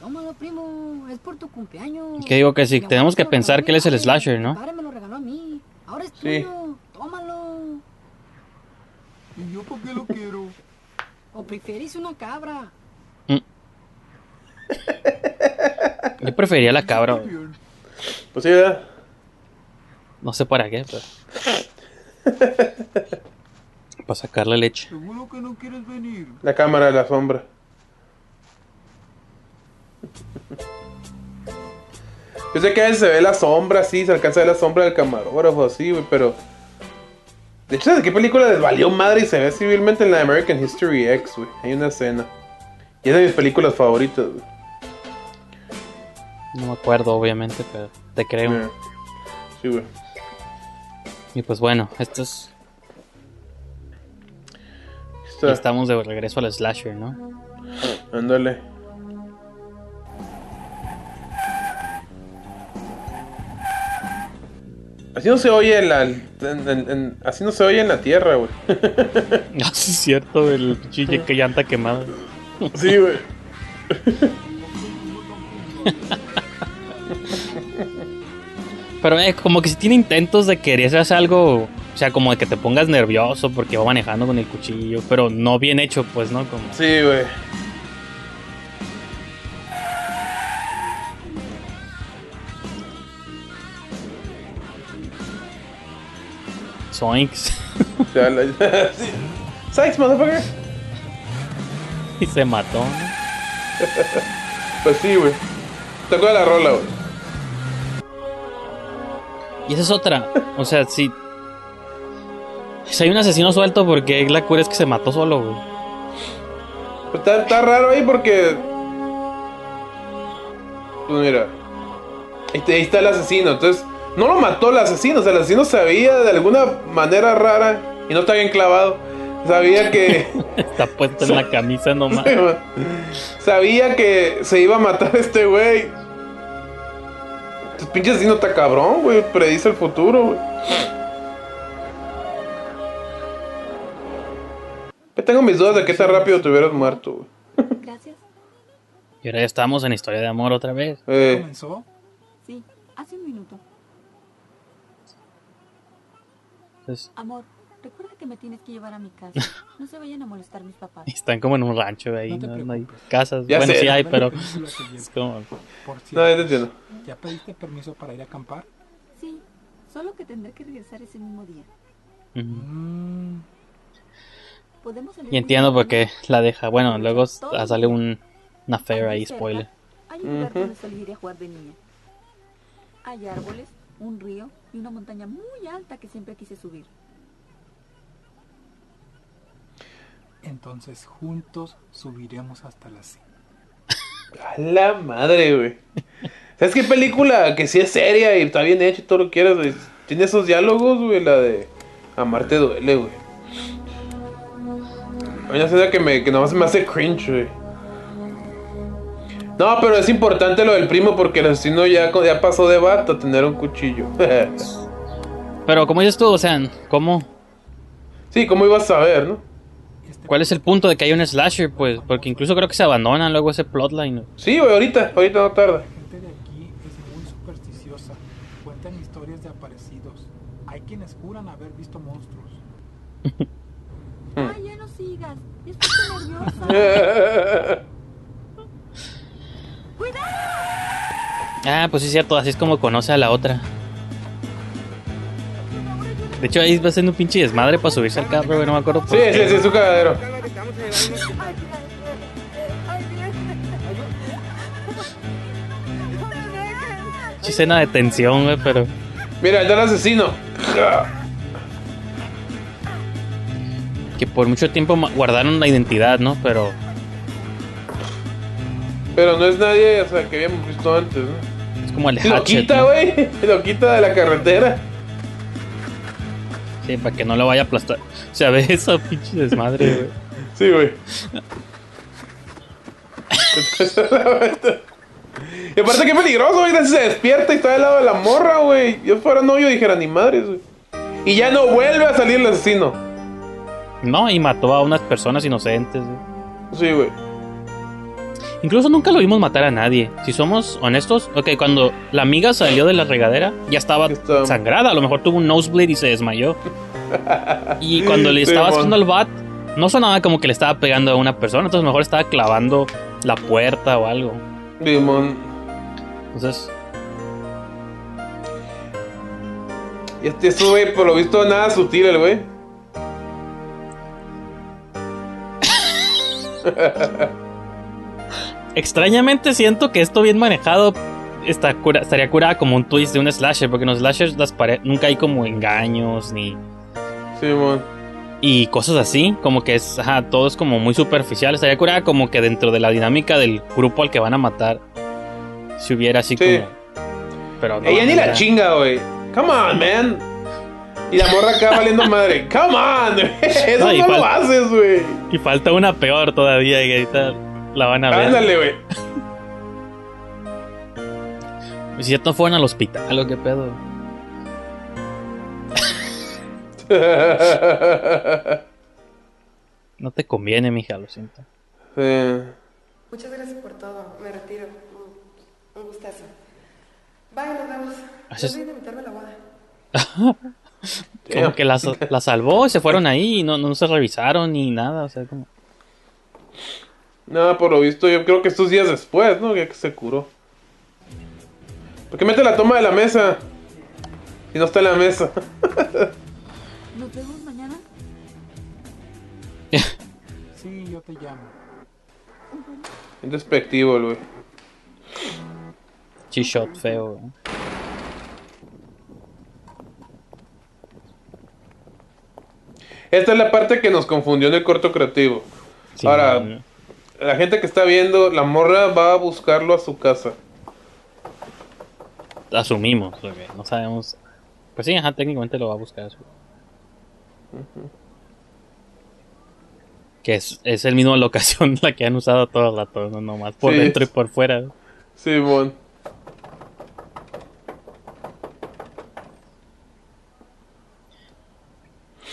Tómalo, primo. Es por tu cumpleaños. Que digo que sí, tenemos que pensar que él es el slasher, ¿no? padre me lo regaló a mí. Ahora es Sí. tuyo. Tómalo. ¿Y yo por qué lo quiero? ¿O prefieres una cabra? Yo prefería la cabra, güey. Pues sí, ¿verdad? No sé para qué, pero. Para sacarle leche. Seguro que no quieres venir. La cámara de la sombra. Yo sé que a veces se ve la sombra, sí, se alcanza a ver la sombra del camarógrafo, así, güey, pero... De hecho, ¿de qué película les valió madre y se ve civilmente en la American History X, güey? Hay una escena. Y es de mis películas favoritas, güey. No me acuerdo, obviamente, pero te creo. Sí, güey. Y pues bueno, esto es. Está- estamos de regreso al slasher, ¿no? Ándale. Así no se oye en la... en- en- en- así no se oye en la tierra, güey. Ah, sí, es cierto, el chille que llanta quemada. Sí, güey. Pero eh, como que si tiene intentos de querer hacer algo, o sea, como de que te pongas nervioso porque va manejando con el cuchillo, pero no bien hecho, pues, ¿no? Como... Sí, güey. Zoinks. Ya la- sí. Sykes, motherfucker. y se mató, ¿no? Pues sí, güey. Te acuerdas la rola, güey. Y esa es otra. O sea, si. Si hay un asesino suelto, porque la cura es que se mató solo, güey. Pues Está, está raro ahí porque. Pues mira. Ahí está, ahí está el asesino. Entonces, no lo mató el asesino. O sea, el asesino sabía de alguna manera rara. Y no está bien clavado. Sabía que. Está puesto en la camisa nomás. sabía que se iba a matar este güey. El pinche asesino está cabrón, güey. Predice el futuro, güey. Yo tengo mis dudas de qué tan rápido te hubieras muerto, güey. Gracias. Y ahora ya estamos en historia de amor otra vez. Eh, ¿Comenzó? Sí, hace un minuto. Entonces, Amor, que me tienes que llevar a mi casa. No se vayan a molestar mis papás. están como en un rancho ahí, No no, no hay casas. Ya bueno, sé. sí hay, pero es como... Por no, cierto, ya te entiendo. ¿ya pediste permiso para ir a acampar? Sí, solo que tendré que regresar ese mismo día. Mm, Podemos salir Y entiendo por qué la deja. Bueno, luego ah, sale un, una affair ahí, spoiler. Hay un lugar donde a jugar de niña. Hay árboles, un río y una montaña muy alta que siempre quise subir. Entonces juntos subiremos hasta la cima. A la madre, güey. ¿Sabes qué película que sí es seria y está bien hecha y todo lo que quieras, güey? Tiene esos diálogos, güey, la de Amarte duele, güey. Una escena que, me, que nomás me hace cringe, güey. No, pero es importante lo del primo porque el asesino ya, ya pasó de vato a tener un cuchillo. Pero como dices tú, o sea, ¿cómo? sí, ¿cómo ibas a saber, no? ¿Cuál es el punto de que hay un slasher? Pues, porque incluso creo que se abandona luego ese plotline. Sí, güey, ahorita, ahorita no tarda. La gente de aquí es muy supersticiosa. Cuentan historias de aparecidos. Hay quienes juran haber visto monstruos. Ay, ya no sigas. Estoy nerviosa. Ah, pues sí es cierto, así es como conoce a la otra. De hecho, ahí va haciendo un pinche desmadre para subirse al carro, no me acuerdo por Sí, qué. sí, sí, es su cagadero. Escena de tensión, güey, pero... Mira, el del asesino. Que por mucho tiempo guardaron la identidad, ¿no? Pero... Pero no es nadie, o sea, que habíamos visto antes, ¿no? Es como el Lo Hatchet, quita, ¿no? güey. Lo quita de la carretera. Sí, para que no lo vaya a aplastar. O sea, ve eso, pinche desmadre, güey. Sí, güey. y aparte, qué peligroso, güey. Se despierta y está del lado de la morra, güey. Yo fuera novio dijera ni madres, güey. Y ya no vuelve a salir el asesino. No, y mató a unas personas inocentes, güey. Sí, güey. Incluso nunca lo vimos matar a nadie. Si somos honestos, ok, cuando la amiga salió de la regadera, ya estaba sangrada. A lo mejor tuvo un nosebleed y se desmayó. Y cuando le estaba haciendo el bat, no sonaba como que le estaba pegando a una persona. Entonces, mejor estaba clavando la puerta o algo. Simón. Entonces, Y este este güey, por lo visto, nada sutil, el güey. extrañamente siento que esto bien manejado está cura- estaría curada como un twist de un slasher. Porque en los slashers las nunca hay como engaños ni. Simón. y cosas así, como que es, ajá, todo es como muy superficial. Estaría curada como que dentro de la dinámica del grupo al que van a matar, si hubiera así Sí. como. Pero no, Ella ni la chinga, güey. Come on, man. Y la morra acá valiendo madre. Come on, güey. Eso No, lo haces, güey. Y falta una peor todavía, y ahorita la van a ver. Ándale, güey. Si ya no fueron al hospital, o qué pedo. No te conviene, mija, lo siento. Sí. Muchas gracias por todo. Me retiro. Un, un gustazo. Bye, nos vemos. Haces- No invitarme a la boda. Como que la, la salvó y se fueron ahí y no, no se revisaron ni nada, o sea, como... No, por lo visto, yo creo que estos días después, ¿no? Ya que se curó. ¿Por qué mete la toma de la mesa? Si no está en la mesa. ¿Nos vemos mañana? Sí, yo te llamo. Es despectivo, güey. G-shot feo, güey. Esta es la parte que nos confundió en el corto creativo. Ahora, man. La gente que está viendo, la morra va a buscarlo a su casa. Asumimos, porque no sabemos... Pues sí, ajá, técnicamente lo va a buscar. Que es, es el mismo locación la que han usado todo el rato, no nomás por Sí. dentro y por fuera. Simón.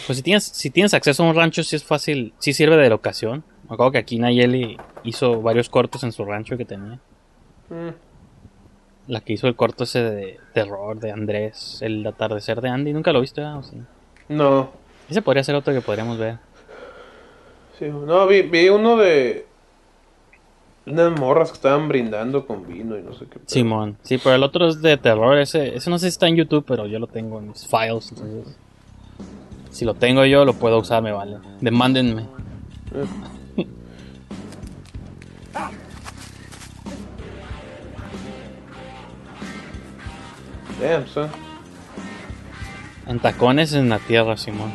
Pues si tienes, si tienes acceso a un rancho, sí es fácil, sí sirve de locación. Me acuerdo que aquí Nayeli hizo varios cortos en su rancho que tenía. Mm. La que hizo el corto ese de terror de Andrés, el atardecer de Andy, nunca lo viste. ¿O sí? No. Ese podría ser otro que podríamos ver. Sí, no, vi, vi uno de unas morras que estaban brindando con vino y no sé qué. Simón, sí, pero el otro es de terror, ese, ese no sé si está en YouTube, pero yo lo tengo en mis files, entonces... Si lo tengo yo, lo puedo usar, me vale. Demándenme. Damn, son. En tacones en la tierra, Simón.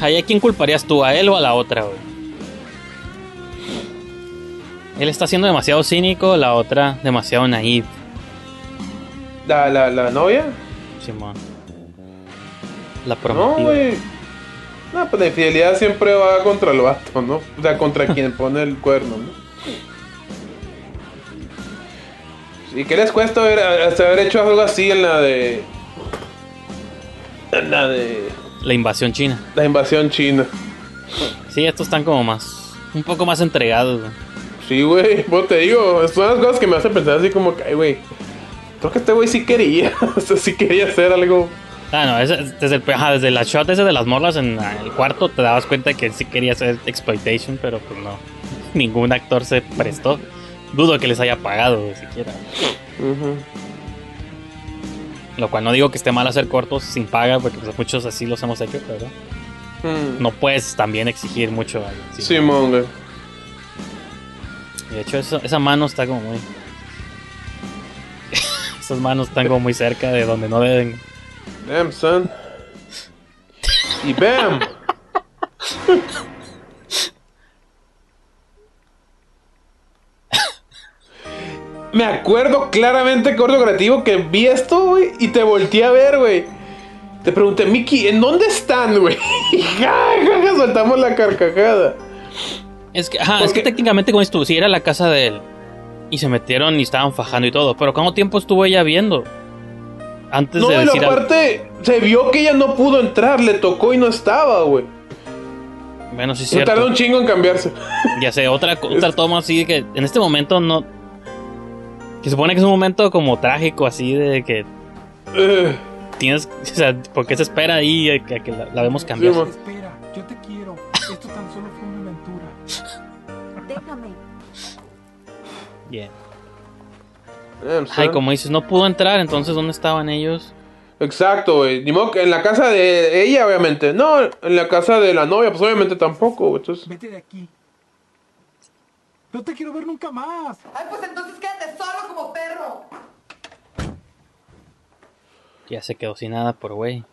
Ahí, ¿a quién culparías tú? ¿A él o a la otra, güey? Él está siendo demasiado cínico, la otra demasiado naive, ¿La, la, la novia? Simón. La No, prometida. güey. No, pues la infidelidad siempre va contra el vato, ¿no? O sea, contra quien pone el cuerno, ¿no? ¿Y qué les cuesta haber, hasta haber hecho algo así en la de. En la de. La invasión china. La invasión china. Sí, estos están como más. Un poco más entregados, güey. Sí, güey, pues te digo, son las cosas que me hacen pensar así como que, ay, güey, creo que este güey sí quería, o sea, sí quería hacer algo Ah, no, ese- desde, el, ajá, desde la shot ese de las morras en el cuarto te dabas cuenta que sí quería hacer exploitation, pero pues no. Ningún actor se prestó. Dudo que les haya pagado siquiera. Lo cual no digo que esté mal hacer cortos sin paga, porque pues, muchos así los hemos hecho, pero Mm. no puedes también exigir mucho. sí. Simón, güey. De hecho, eso- esa mano está como muy. Esas manos están como muy cerca de donde no deben. Damn, son. Y bam. Me acuerdo claramente, corto creativo, que vi esto, güey, y te volteé a ver, güey. Te pregunté, Mickey, ¿en dónde están, güey? Y ja, ja, ja, soltamos la carcajada. Es que, ajá, es que técnicamente, como estuvo, sí, era la casa de él. Y se metieron y estaban fajando y todo. Pero ¿cuánto tiempo estuvo ella viendo? Antes No, de y decir. algo. aparte, se vio que ella no pudo entrar, le tocó y no estaba, güey. Bueno, sí, cierto. tardó un chingo en cambiarse. Ya sé, otra, otra toma así que en este momento no. Que supone que es un momento como trágico, así de que. Tienes. O sea, ¿por qué se espera ahí a que, la, la vemos cambiar? Espera, yo te quiero. Esto tan solo fue una aventura. Déjame. Bien. Ay, como dices, no pudo entrar, entonces ¿dónde estaban ellos? Exacto, güey. Ni modo que en la casa de ella, obviamente. No, en la casa de la novia, pues obviamente tampoco. Entonces, Vete de aquí. No te quiero ver nunca más. Ay, pues entonces quédate solo como perro. Ya se quedó sin nada por güey.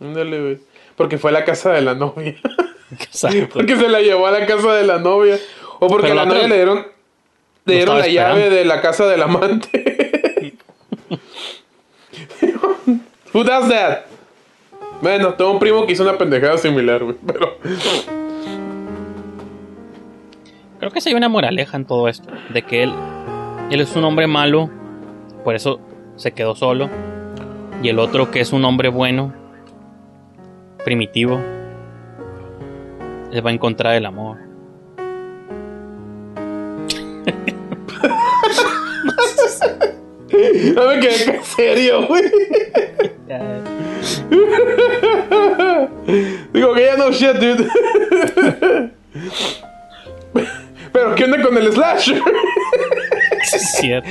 ándale, güey. Porque fue a la casa de la novia. Exacto. porque se la llevó a la casa de la novia. O porque Pero a la novia le dieron, le dieron la llave de la casa del amante. Who does that? Bueno, tengo un primo que hizo una pendejada similar, güey. Pero. Creo que sí hay una moraleja en todo esto. De que él, él es un hombre malo, por eso se quedó solo. Y el otro que es un hombre bueno, primitivo, él va a encontrar el amor. No me quedé serio, güey. Digo que ya no shit, dude. Pero ¿qué onda con el slasher? Sí, es cierto.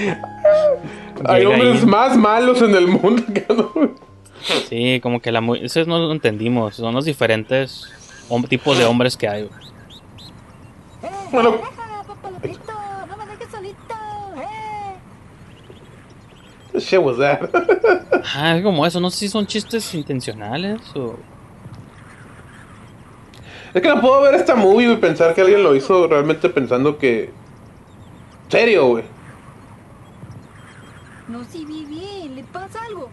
Hay hombres más malos en el mundo no. Sí, como que la mu- eso no lo entendimos. Son los diferentes tipos de hombres que hay. Bueno, No me dejes solito. What shit was that? Ah, es como eso. No sé si son chistes intencionales o. Es que no puedo ver esta movie y pensar que alguien lo hizo realmente pensando que. Serio, güey. No, sí vi bien. ¿Le pasa algo?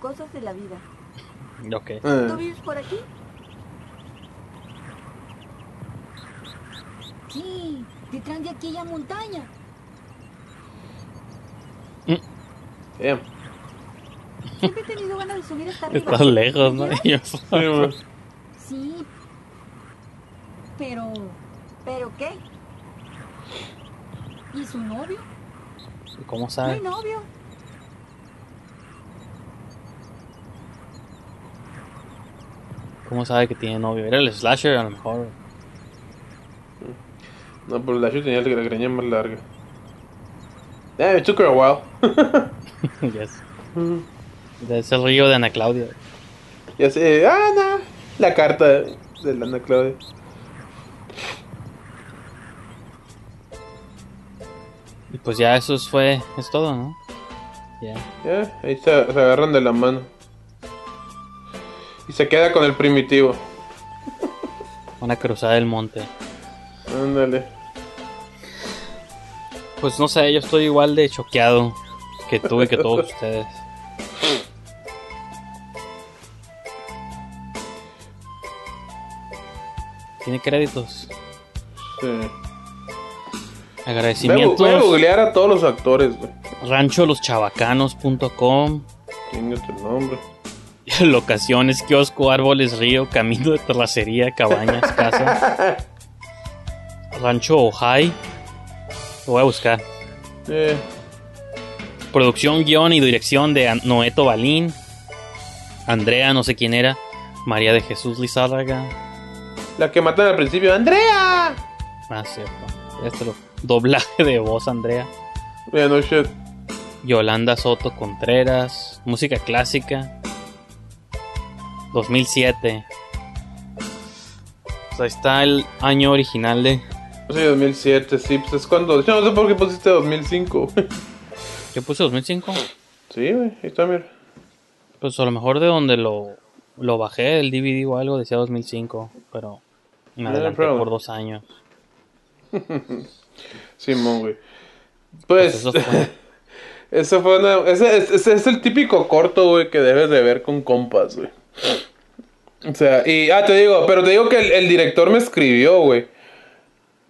Cosas de la vida. Ok. ¿Tú vives por aquí? Sí, detrás de aquella montaña. Damn. Siempre he tenido ganas de subir hasta arriba. Estás lejos, ¿no? Sí. Pero... ¿Pero qué? ¿Y su novio? ¿Cómo sabe? novio. ¿Cómo sabe que tiene novio? Era el slasher a lo mejor. No, pero la tenía la greña más larga. Damn, it took her a while. yes. Es el río de Ana Claudia. Ya sé, ah, no. La carta de la Ana Claudia. Y pues ya eso es- fue, es todo, ¿no? Ya. Ya, ahí se, se agarran de la mano. Y se queda con el primitivo. Una cruzada del monte. Ándale. Pues no sé, yo estoy igual de choqueado que tú y que todos ustedes. Tiene créditos. Sí. Agradecimientos. voy a googlear a todos los actores, güey. Rancholoschavacanos.com Chinga tu nombre. Locaciones, kiosco, árboles, río, camino de terracería, cabañas, casa. Rancho Ojai. Lo voy a buscar. Eh, Producción, guion y dirección de Noeto Balín. Andrea, no sé quién era. María de Jesús Lizárraga. La que matan al principio, ¡Andrea! Ah, cierto. Este lo- doblaje de voz, Andrea. Yeah, no shit. Yolanda Soto Contreras. Música clásica. 2007. Pues ahí está el año original de. Sí, 2007, sí, pues es cuando. Yo no sé por qué pusiste 2005. ¿Qué puse 2005? sí, güey, ahí está, mira. Pues a lo mejor de donde lo, lo bajé, el DVD o algo, decía 2005. Pero me adelanté por dos años. Simón, güey. Pues. Pues eso fue. Eso fue una. Ese, ese- ese es el típico corto, güey, que debes de ver con compas, güey. O sea, y. Ah, te digo, pero te digo que el, el director me escribió, güey.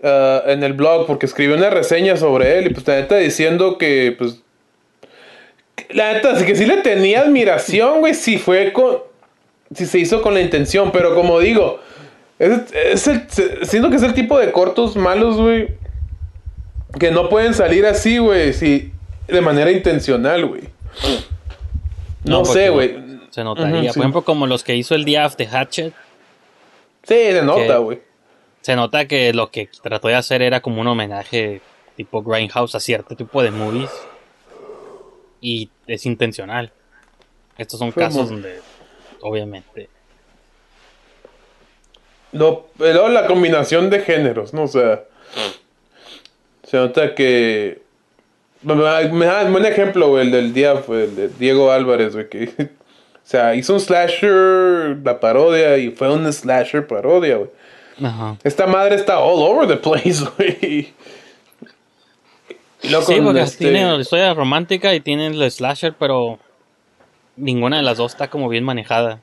ah, en el blog, porque escribió una reseña sobre él. Y pues la neta diciendo que, pues. La neta, sí que sí le tenía admiración, güey. Si fue con. Si se hizo con la intención, pero como digo. Es, es el, siento que es el tipo de cortos malos, güey. Que no pueden salir así, güey. Si, de manera intencional, güey. No, sé, güey. Se notaría. Por ejemplo, como los que hizo el día de Hatchet. Sí, se nota, güey. Se nota que lo que trató de hacer era como un homenaje tipo Grindhouse a cierto tipo de movies. Y es intencional. Estos son Fue casos muy- donde, obviamente. No, pero la combinación de géneros, ¿no? O sea. Se nota que. Me da me da un buen ejemplo, güey, el del día, fue el de Diego Álvarez, güey, que. O sea, hizo un slasher, la parodia, y fue un slasher parodia, güey. Ajá. Esta madre está all over the place, güey. Sí, porque este- tiene la historia romántica y tiene el slasher, pero ninguna de las dos está como bien manejada.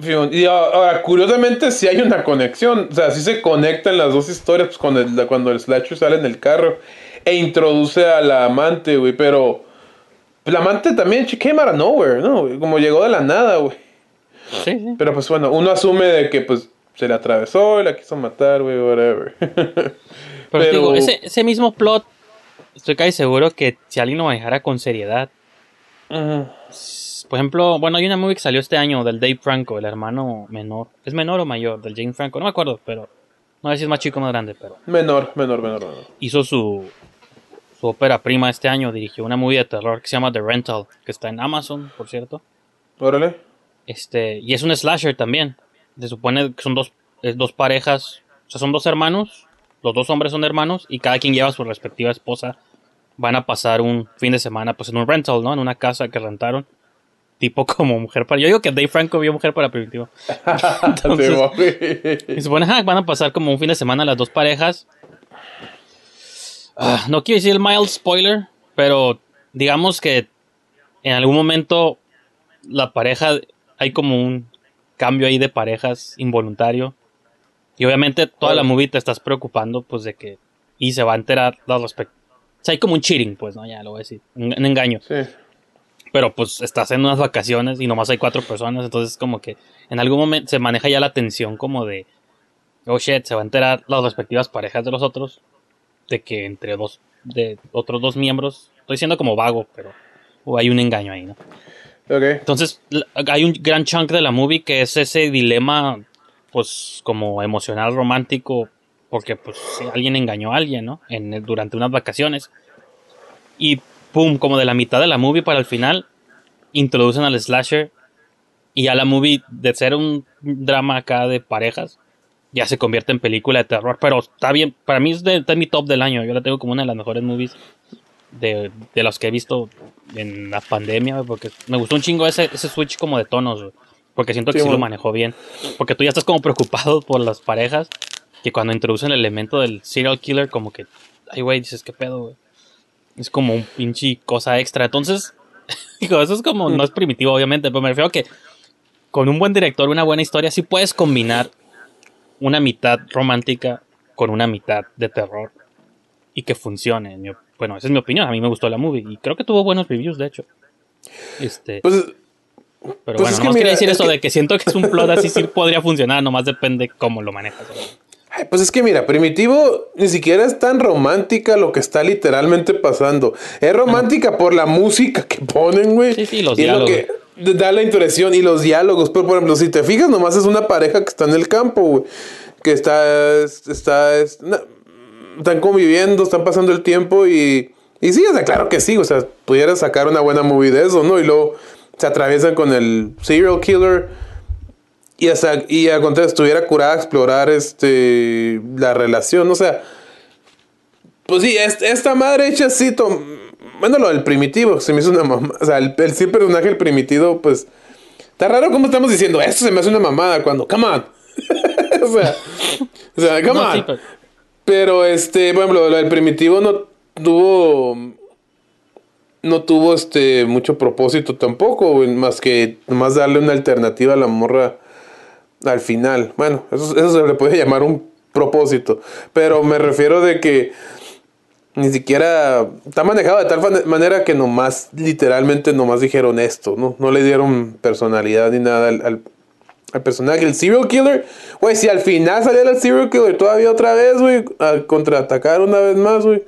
Y ahora, curiosamente, sí hay una conexión. O sea, sí se conectan las dos historias pues, cuando, el, cuando el slasher sale en el carro e introduce a la amante, güey. Pero la amante también, she came out of nowhere, ¿no? Como llegó de la nada, güey. Sí, sí. Pero pues bueno, uno asume de que pues se le atravesó y la quiso matar, güey, whatever. Pero, digo, ese, ese mismo plot, estoy casi seguro que si alguien lo manejara con seriedad. Por ejemplo, bueno, hay una movie que salió este año del Dave Franco, el hermano menor. ¿Es menor o mayor? Del Jane Franco, no me acuerdo, pero. No sé si es más chico o más grande, pero. Menor, menor, menor, menor. Hizo su, su ópera prima este año, dirigió una movie de terror que se llama The Rental, que está en Amazon, por cierto. Órale. Este, y es un slasher también. Se supone que son dos, dos parejas, o sea, son dos hermanos, los dos hombres son hermanos y cada quien lleva a su respectiva esposa. Van a pasar un fin de semana pues en un rental, ¿no? En una casa que rentaron. Tipo como mujer para... Yo digo que Dave Franco vio mujer para primitivo. Entonces, y se supone, ah, van a pasar como un fin de semana las dos parejas. Ah, no quiero decir el mild spoiler, pero digamos que en algún momento la pareja, hay como un cambio ahí de parejas involuntario. Y obviamente toda la movie te estás preocupando pues de que... Y se va a enterar al respecto. O sea, hay como un cheating, pues, ¿no? Ya lo voy a decir. Un, un engaño. Sí. Pero pues estás en unas vacaciones y nomás hay cuatro personas, entonces como que en algún momento se maneja ya la tensión como de, oh shit, se va a enterar las respectivas parejas de los otros de que entre dos, de otros dos miembros, estoy siendo como vago, pero o hay un engaño ahí, ¿no? Ok. Entonces hay un gran chunk de la movie que es ese dilema, pues como emocional romántico, porque pues alguien engañó a alguien, ¿no? En, durante unas vacaciones. Y pum, como de la mitad de la movie para el final, introducen al slasher. Y ya la movie, de ser un drama acá de parejas, ya se convierte en película de terror. Pero está bien, para mí es de, está en mi top del año. Yo la tengo como una de las mejores movies de, de los que he visto en la pandemia, porque me gustó un chingo ese, ese switch como de tonos, porque siento que Sí, sí, lo manejó bien. Porque tú ya estás como preocupado por las parejas, que cuando introducen el elemento del serial killer, como que, ay, güey, dices, ¿qué pedo, güey? Es como un pinche cosa extra. Entonces, digo, eso es como, no es primitivo, obviamente, pero me refiero a que con un buen director, una buena historia, sí puedes combinar una mitad romántica con una mitad de terror y que funcione. Bueno, esa es mi opinión. A mí me gustó la movie y creo que tuvo buenos reviews, de hecho. Este, Pues, pero pues bueno, mira, quería decir es eso que- de que siento que es un plot así sí podría funcionar, nomás depende cómo lo manejas. Ay, pues es que mira, Primitivo ni siquiera es tan romántica lo que está literalmente pasando. Es romántica por la música que ponen, güey. Sí, sí, los y es lo diálogos. que da la impresión y los diálogos. Pero, por ejemplo, si te fijas, nomás es una pareja que está en el campo, güey. Que está, está, están conviviendo, están pasando el tiempo y, y sí, o sea, claro que sí, o sea, pudieras sacar una buena movie de eso, ¿no? Y luego se atraviesan con el serial killer y hasta, y al contrario, estuviera curada a explorar este, la relación, o sea, pues sí, es- esta madre hecha así, bueno, lo del primitivo, se me hizo una mamá, o sea, el, el sí personaje, el primitivo, pues, está raro como estamos diciendo, esto se me hace una mamada cuando, come on, o sea, o sea, come No, on. sí, pero- Pero este, por ejemplo, lo del primitivo no tuvo. No tuvo este mucho propósito tampoco, más que nomás darle una alternativa a la morra al final. Bueno, eso, eso se le puede llamar un propósito. Pero me refiero de que ni siquiera está manejado de tal manera que nomás, literalmente nomás dijeron esto, ¿no? No le dieron personalidad ni nada al, al- al personaje. El serial killer, güey, si al final saliera el serial killer todavía otra vez, güey, a contraatacar una vez más, güey.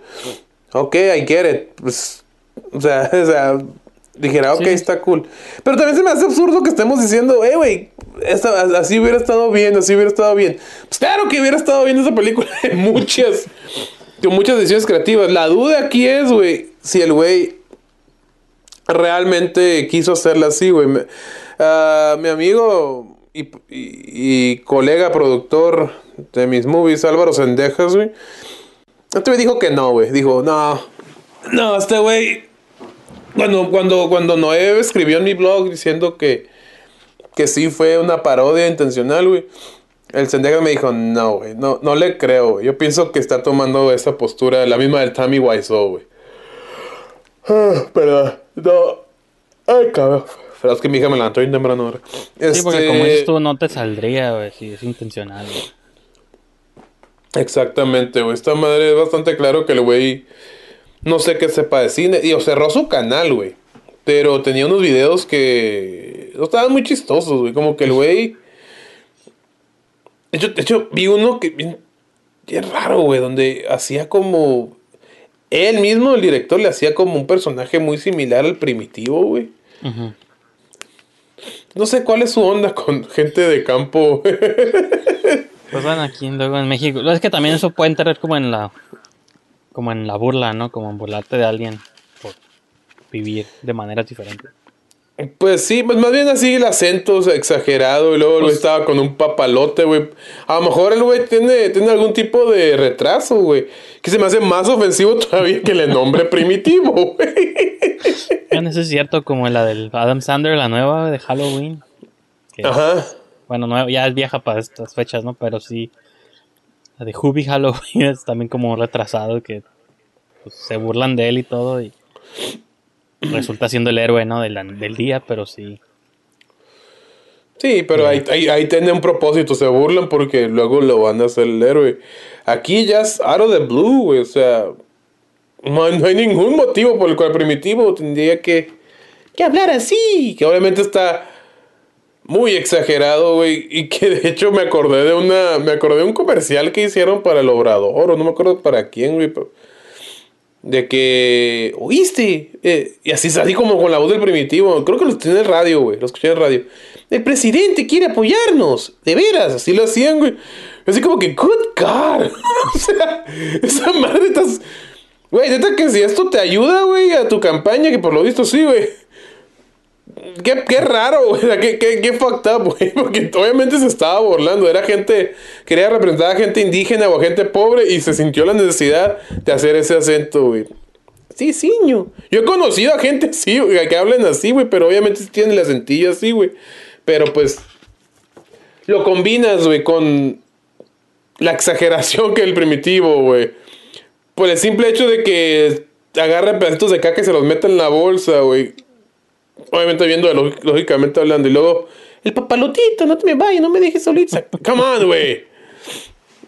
Ok, I get it. Pues, o sea, o sea, dijera, ok, Sí. está cool. Pero también se me hace absurdo que estemos diciendo, eh, güey, así hubiera estado bien, así hubiera estado bien. Pues claro que hubiera estado bien esa película en muchas, con muchas decisiones creativas. La duda aquí es, güey, si el güey realmente quiso hacerla así, güey. Ah, mi amigo y, y- y colega productor de mis movies, Álvaro Sendejas, güey. Este güey dijo que no, güey. Dijo, no, no, este güey. Cuando, cuando, cuando Noé escribió en mi blog diciendo que, que sí fue una parodia intencional, güey. El Sendejas me dijo, no, güey, no, no le creo, güey. Yo pienso que está tomando esa postura, la misma del Tammy Wiseau, güey. Ah, Perdón, no. Ay, cabrón. Pero es que mi hija me levantó bien temprano ahora. Sí, porque Este, como dices tú, no te saldría, güey, si es intencional, güey. Exactamente, güey. Esta madre es bastante claro que el güey no sé qué sepa de cine. Y o cerró su canal, güey. Pero tenía unos videos que no estaban muy chistosos, güey. Como que el güey. De hecho, de hecho, vi uno que bien raro, güey. Donde hacía como. Él mismo, el director, le hacía como un personaje muy similar al primitivo, güey. No sé cuál es su onda con gente de campo. Pues bueno, aquí luego en México. Es que también eso puede entrar como en la. Como en la burla, ¿no? Como en burlarte de alguien por vivir de maneras diferentes. Pues sí, pues más bien así el acento o sea, exagerado y luego el güey estaba con un papalote, güey. A lo mejor el güey tiene, tiene algún tipo de retraso, güey. Que se me hace más ofensivo todavía que el nombre primitivo, güey. Bueno, eso es cierto, como la del Adam Sandler, la nueva de Halloween. Ajá. Bueno, nueva- ya es vieja para estas fechas, ¿no? Pero sí. La de Hubie Halloween es también como retrasado, que pues, se burlan de él y todo. Y resulta siendo el héroe, ¿no? De la- del día, pero sí. Sí, pero ahí, ahí, tiene un propósito, se burlan porque luego lo van a hacer el héroe. Aquí ya es out of the blue, o sea, no no hay ningún motivo por el cual Primitivo tendría que, que hablar así, que obviamente está muy exagerado, güey, y que de hecho me acordé de una, me acordé de un comercial que hicieron para el Obrador, o no me acuerdo para quién, güey, de que, ¿oíste? Eh, y así, así como con la voz del primitivo. Creo que lo escuché en el radio, güey. Lo escuché en el radio. El presidente quiere apoyarnos. De veras, así lo hacían, güey. Así como que, good God. o sea, esa madre estás. Güey, neta que si esto te ayuda, güey, a tu campaña, que por lo visto sí, güey. Qué, qué raro, güey. Qué, qué, qué fucked up, güey. Porque obviamente se estaba burlando. Era gente, quería representar a gente indígena o a gente pobre y se sintió la necesidad de hacer ese acento, güey. Sí, ciño. Yo he conocido a gente así, güey, que hablan así, güey, pero obviamente tienen el acentillo así, güey. Pero pues lo combinas, güey, con la exageración que el primitivo, güey. Por el simple hecho de que agarra pedacitos de caca y se los mete en la bolsa, güey. Obviamente viendo lógi- lógicamente hablando. Y luego, el papalotito, no te me vayas, no me dejes solita. Come on, güey.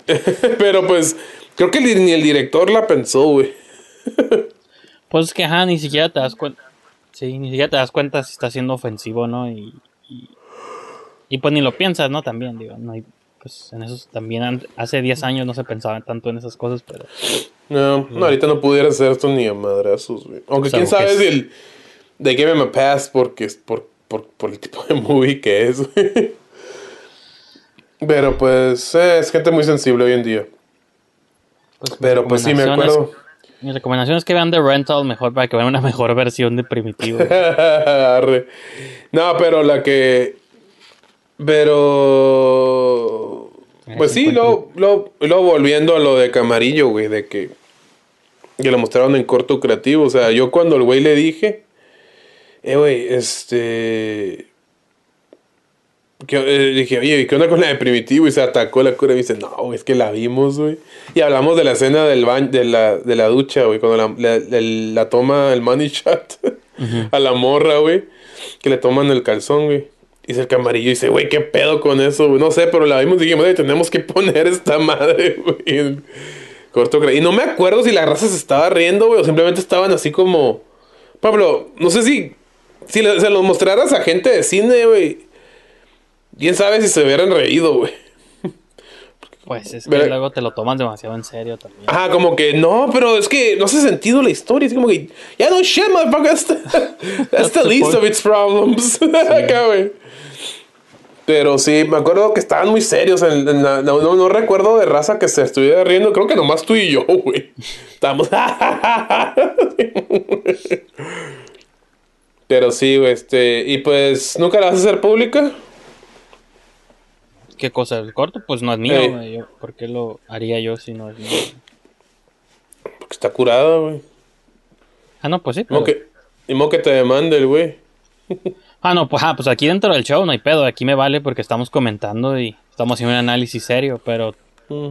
Pero pues, creo que ni el director la pensó, güey. Pues es que, ajá, ni siquiera te das cuenta. Sí, ni siquiera te das cuenta si está siendo ofensivo, ¿no? Y, y, y, pues ni lo piensas, ¿no? También, digo, no hay, pues en esos también hace 10 años no se pensaba tanto en esas cosas, pero No, no, ahorita no pudiera hacer esto ni a madrazos, güey. Aunque O sea, quién sabe si el. De Give Him a Pass porque es por, por, por el tipo de movie que es. Pero pues eh, es gente muy sensible hoy en día. Pues, Pero pues sí me acuerdo. Mi recomendación es que vean The Rental mejor para que vean una mejor versión de Primitivo. No, pero la que. Pero. Pues sí, luego, luego, luego volviendo a lo de Camarillo, güey, de que. Que lo mostraron en corto creativo. O sea, yo cuando el güey le dije. Eh, güey, este. Que, eh, dije, oye, ¿qué onda con la de Primitivo? Y se atacó la cura y me dice, no, güey, es que la vimos, güey. Y hablamos de la escena del baño, de la, de la ducha, güey, cuando la, la- la- toma el money shot a la morra, güey, que le toman el calzón, güey. Dice el camarillo, dice, güey, ¿qué pedo con eso, güey? No sé, pero la vimos y dijimos, "Oye, tenemos que poner esta madre, güey. Corto Y no me acuerdo si la raza se estaba riendo, güey, o simplemente estaban así como... Pablo, no sé si... Si le- se lo mostraras a gente de cine, güey. Quién sabe si se hubieran reído, güey. Pues es que Pero- luego te lo tomas demasiado en serio también. Ajá, como que no, pero es que no hace sentido la historia. Es como que, ya no shit, motherfucker. That's the, that's the least of its problems. Acá, güey. Pero sí, me acuerdo que estaban muy serios. En, en la- no, no, no recuerdo de raza que se estuviera riendo. Creo que nomás tú y yo, güey. Estábamos. Pero sí, güey, este. Y pues, ¿nunca la vas a hacer pública? ¿Qué cosa? ¿El corto? Pues no es mío. Ey. güey, ¿Por qué lo haría yo si no es mío? Porque está curada, güey. Ah, no, pues sí. Pero- que, ni modo que te demande el güey. Ah, no, pues, ah, pues aquí dentro del show no hay pedo. Aquí me vale porque estamos comentando y estamos haciendo un análisis serio, pero Mm.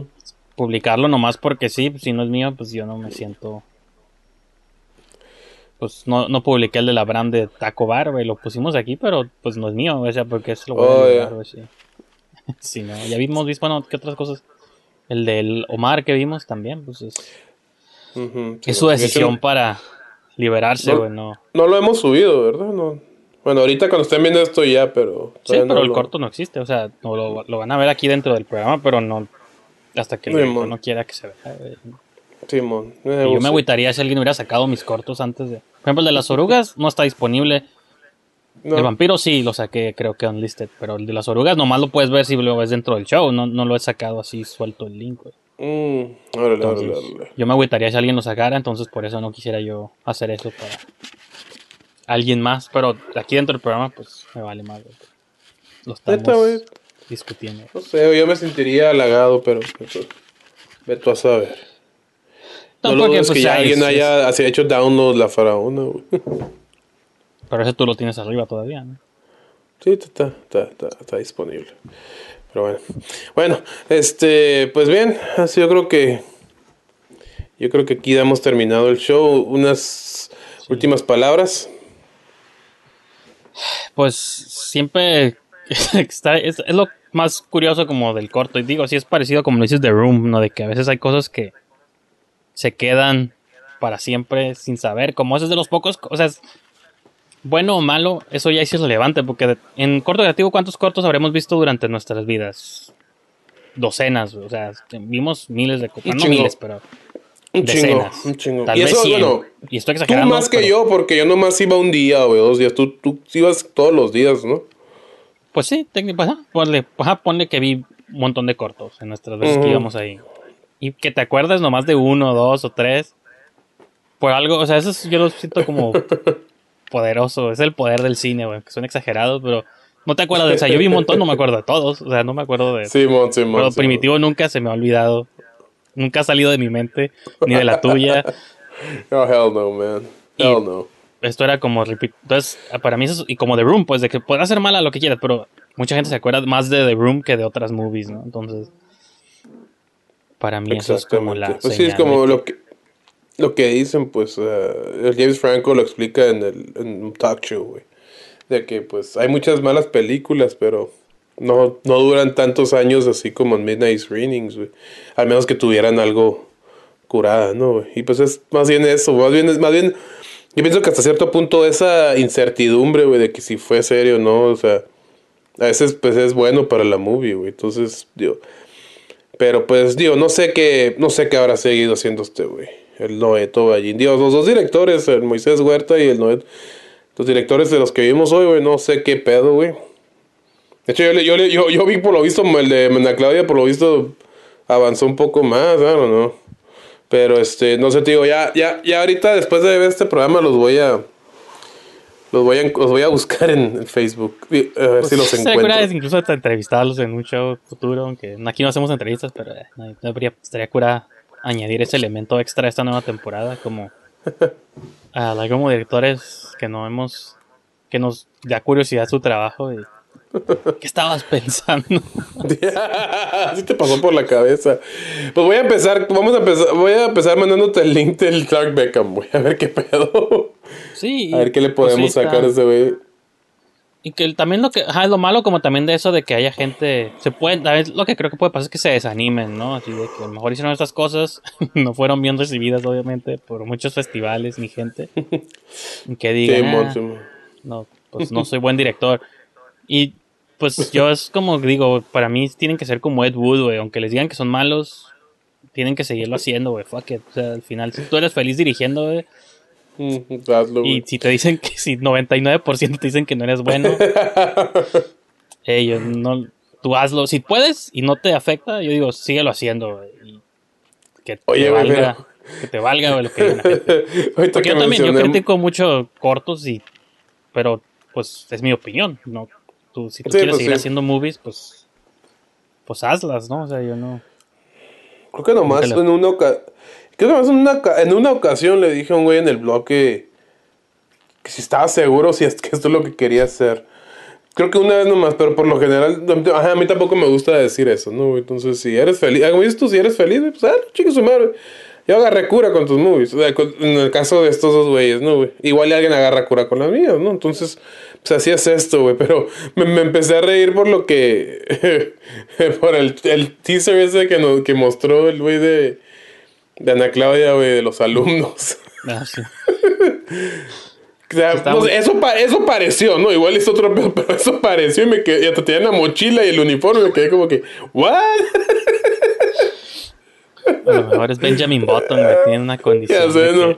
publicarlo nomás porque sí, pues, si no es mío, pues yo no me siento. Pues no, no publiqué el de la brand de Taco Bar, güey. Lo pusimos aquí, pero pues no es mío, o sea, porque es lo a Oh, ya. güey, sí. Sí, no, ya vimos, visto, bueno, ¿qué otras cosas? El del Omar que vimos también, pues es, sí, es su hecho, decisión para liberarse, güey, no. No lo hemos subido, ¿verdad? No. Bueno, ahorita cuando estén viendo esto ya, pero... Sí, pero no el lo- corto no existe, o sea, no lo, lo van a ver aquí dentro del programa, pero no hasta que el no quiera que se vea. Simón. Yo me agüitaría si alguien hubiera sacado mis cortos antes de... Por ejemplo, el de las orugas no está disponible. No. El vampiro sí lo saqué, creo que unlisted, pero el de las orugas nomás lo puedes ver si lo ves dentro del show, no, no lo he sacado así suelto el link. güey. Mm, órale, Entonces, órale, órale. yo me agüitaría si alguien lo sacara, entonces por eso no quisiera yo hacer eso para alguien más, pero aquí dentro del programa pues me vale más. güey. Lo estamos discutiendo. No sé, yo me sentiría halagado, pero... pues, Ve tú a saber. No, lo dudes pues, que ya ya alguien es- haya así hecho download la faraona, güey. Pero ese tú lo tienes arriba todavía, ¿no? Sí, está, está, está, está disponible. Pero bueno. Bueno, este, pues bien, así yo creo que. Yo creo que aquí damos terminado el show. Unas últimas palabras. Pues siempre está, es, es lo más curioso como del corto. Y digo, sí es parecido como lo dices de Room, ¿no? De que a veces hay cosas que se quedan para siempre sin saber. Como ese es de los pocos, o sea, es bueno o malo, eso ya es irrelevante. Porque en corto creativo, ¿cuántos cortos habremos visto durante nuestras vidas? Docenas, o sea, vimos miles de cortos. No chingo. miles, pero Un chingo, decenas. un chingo. Tal y vez eso, 100. bueno, y estoy tú exagerando. más que pero- yo, porque yo nomás iba un día o dos días. Tú, tú ibas todos los días, ¿no? Pues sí, técnic- pues, ajá, ponle, pues, que vi un montón de cortos en nuestras veces que íbamos ahí. Y que te acuerdes nomás de uno, dos o tres. Por algo, o sea, eso es- yo lo siento como poderoso. Es el poder del cine, güey. Que son exagerados, pero no te acuerdas de. O sea, yo vi un montón, no me acuerdo de todos. O sea, no me acuerdo de. Simón, Simón. pero Simón. Primitivo nunca se me ha olvidado. Nunca ha salido de mi mente, ni de la tuya. Oh, hell no, man. Y- Hell no. esto era como. Entonces, para mí eso es, y como The Room, pues de que podrá ser mala lo que quieras, pero mucha gente se acuerda más de The Room que de otras movies, ¿no? Entonces, para mí eso es como la. Pues sí, es como lo que lo que dicen, pues eh, James Franco lo explica en el en un talk show, güey. De que pues hay muchas malas películas, pero no, no duran tantos años así como en Midnight Screenings, güey. Al menos que tuvieran algo curada, ¿no, güey? Y pues es más bien eso, más bien, es más bien, yo pienso que hasta cierto punto esa incertidumbre, güey, de que si fue serio o no, o sea, a veces pues es bueno para la movie, güey. Entonces, digo, pero pues, digo, no sé qué, no sé qué habrá seguido haciendo este, güey. El Noeto Ballín. Dios, los dos directores, el Moisés Huerta y el Noeto. Los directores de los que vimos hoy, güey, no sé qué pedo, güey. De hecho, yo, yo, yo, yo vi por lo visto el de Mena Claudia, por lo visto avanzó un poco más, know. Pero este, no sé, te digo, ya, ya, ya ahorita después de ver este programa los voy a. Los voy a, los voy a buscar en, Facebook. A ver si los encuentro. cura incluso entrevistarlos en un show futuro, aunque aquí no hacemos entrevistas, pero eh, no, habría- estaría cura añadir ese elemento extra a esta nueva temporada, como a como directores que no hemos, que nos da curiosidad su trabajo y ¿qué estabas pensando? Así te pasó por la cabeza. Pues voy a empezar, vamos a empezar, voy a empezar mandándote el link del Clark Beckham, güey. A ver qué pedo. Sí. A ver qué le pues podemos sacar a ese güey. Y que también lo que, ajá, lo malo como también de eso de que haya gente, se puede, a lo que creo que puede pasar es que se desanimen, ¿no? Así de que a lo mejor hicieron estas cosas, no fueron bien recibidas obviamente por muchos festivales ni gente. Y que digan, "Ah, no, pues no soy buen director. Y pues yo es como digo, para mí tienen que ser como Ed Wood, güey, aunque les digan que son malos, tienen que seguirlo haciendo, güey, fuck it. O sea, al final, si tú eres feliz dirigiendo, güey, Mm, hazlo, y si te dicen que si 99% te dicen que no eres bueno, ellos no tú hazlo, si puedes y no te afecta, yo digo, síguelo haciendo güey, y que te Oye, valga, que te valga güey, lo que la gente. Porque que yo también yo critico mucho cortos y pero pues es mi opinión, no tú si tú Sí, quieres pues, seguir sí. haciendo movies, pues pues hazlas, ¿no? O sea, yo no Creo que nomás en una ocasión. Creo que nomás en una, en una ocasión le dije a un güey en el blog que, que si estaba seguro si es que esto es lo que quería hacer. Creo que una vez nomás, pero por lo general, ajá, a mí tampoco me gusta decir eso, ¿no? Entonces, si eres feliz, como dices tú, si eres feliz, pues, ah, chico su madre. Yo agarré cura con tus movies. O sea, con- en el caso de estos dos güeyes, ¿no, güey? Igual alguien agarra cura con las mías, ¿no? Entonces, pues así es esto, güey. Pero me, me empecé a reír por lo que. por el, el teaser ese que, nos, que mostró el güey de, de Ana Claudia, güey, de los alumnos. Ah, sí. O sea, sé, eso, pa- eso pareció, ¿no? Igual es otro pero eso pareció y me quedé, y hasta tenía la mochila y el uniforme, me quedé como que, ¿what? A lo mejor es Benjamin Button, güey, tiene una condición. Ya sé, ¿no?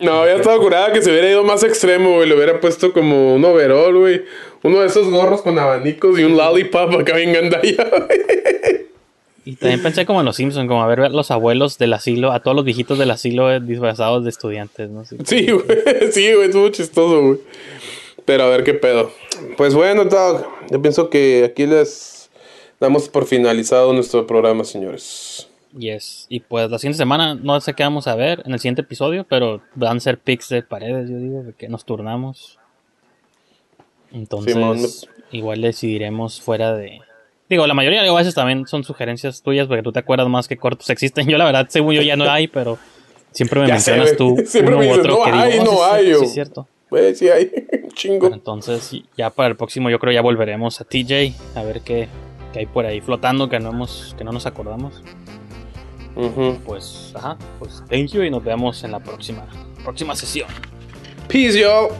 No, había estado curada que se hubiera ido más extremo, güey. Le hubiera puesto como un overall, güey. Uno de esos gorros con abanicos y un lollipop acá bien gandalla, güey. Y también pensé como en los Simpsons, como a ver a los abuelos del asilo, a todos los viejitos del asilo eh, disfrazados de estudiantes, ¿no? Sí. Sí, güey. Sí, güey. Estuvo chistoso, güey. Pero a ver qué pedo. Pues bueno, Doug. Yo pienso que aquí les damos por finalizado nuestro programa, señores. Yes. Y pues la siguiente semana no sé qué vamos a ver en el siguiente episodio, pero van a ser pics de paredes, yo digo, de que nos turnamos. Entonces, Simón. igual decidiremos fuera de. Digo, la mayoría de veces también son sugerencias tuyas, porque tú te acuerdas más que cortos existen. Yo, la verdad, según yo ya no hay, pero siempre me Ya sé, mencionas güey. tú Siempre uno me u dices, otro no que hay, "Oh, no sí, sí, hay. sí, yo, es cierto. Güey, sí hay. Chingo. Pero entonces, ya para el próximo, yo creo ya volveremos a TJ a ver qué, qué hay por ahí flotando que no, hemos, que no nos acordamos. Pues, ajá, pues thank you y nos vemos en la próxima, próxima sesión. Peace, yo.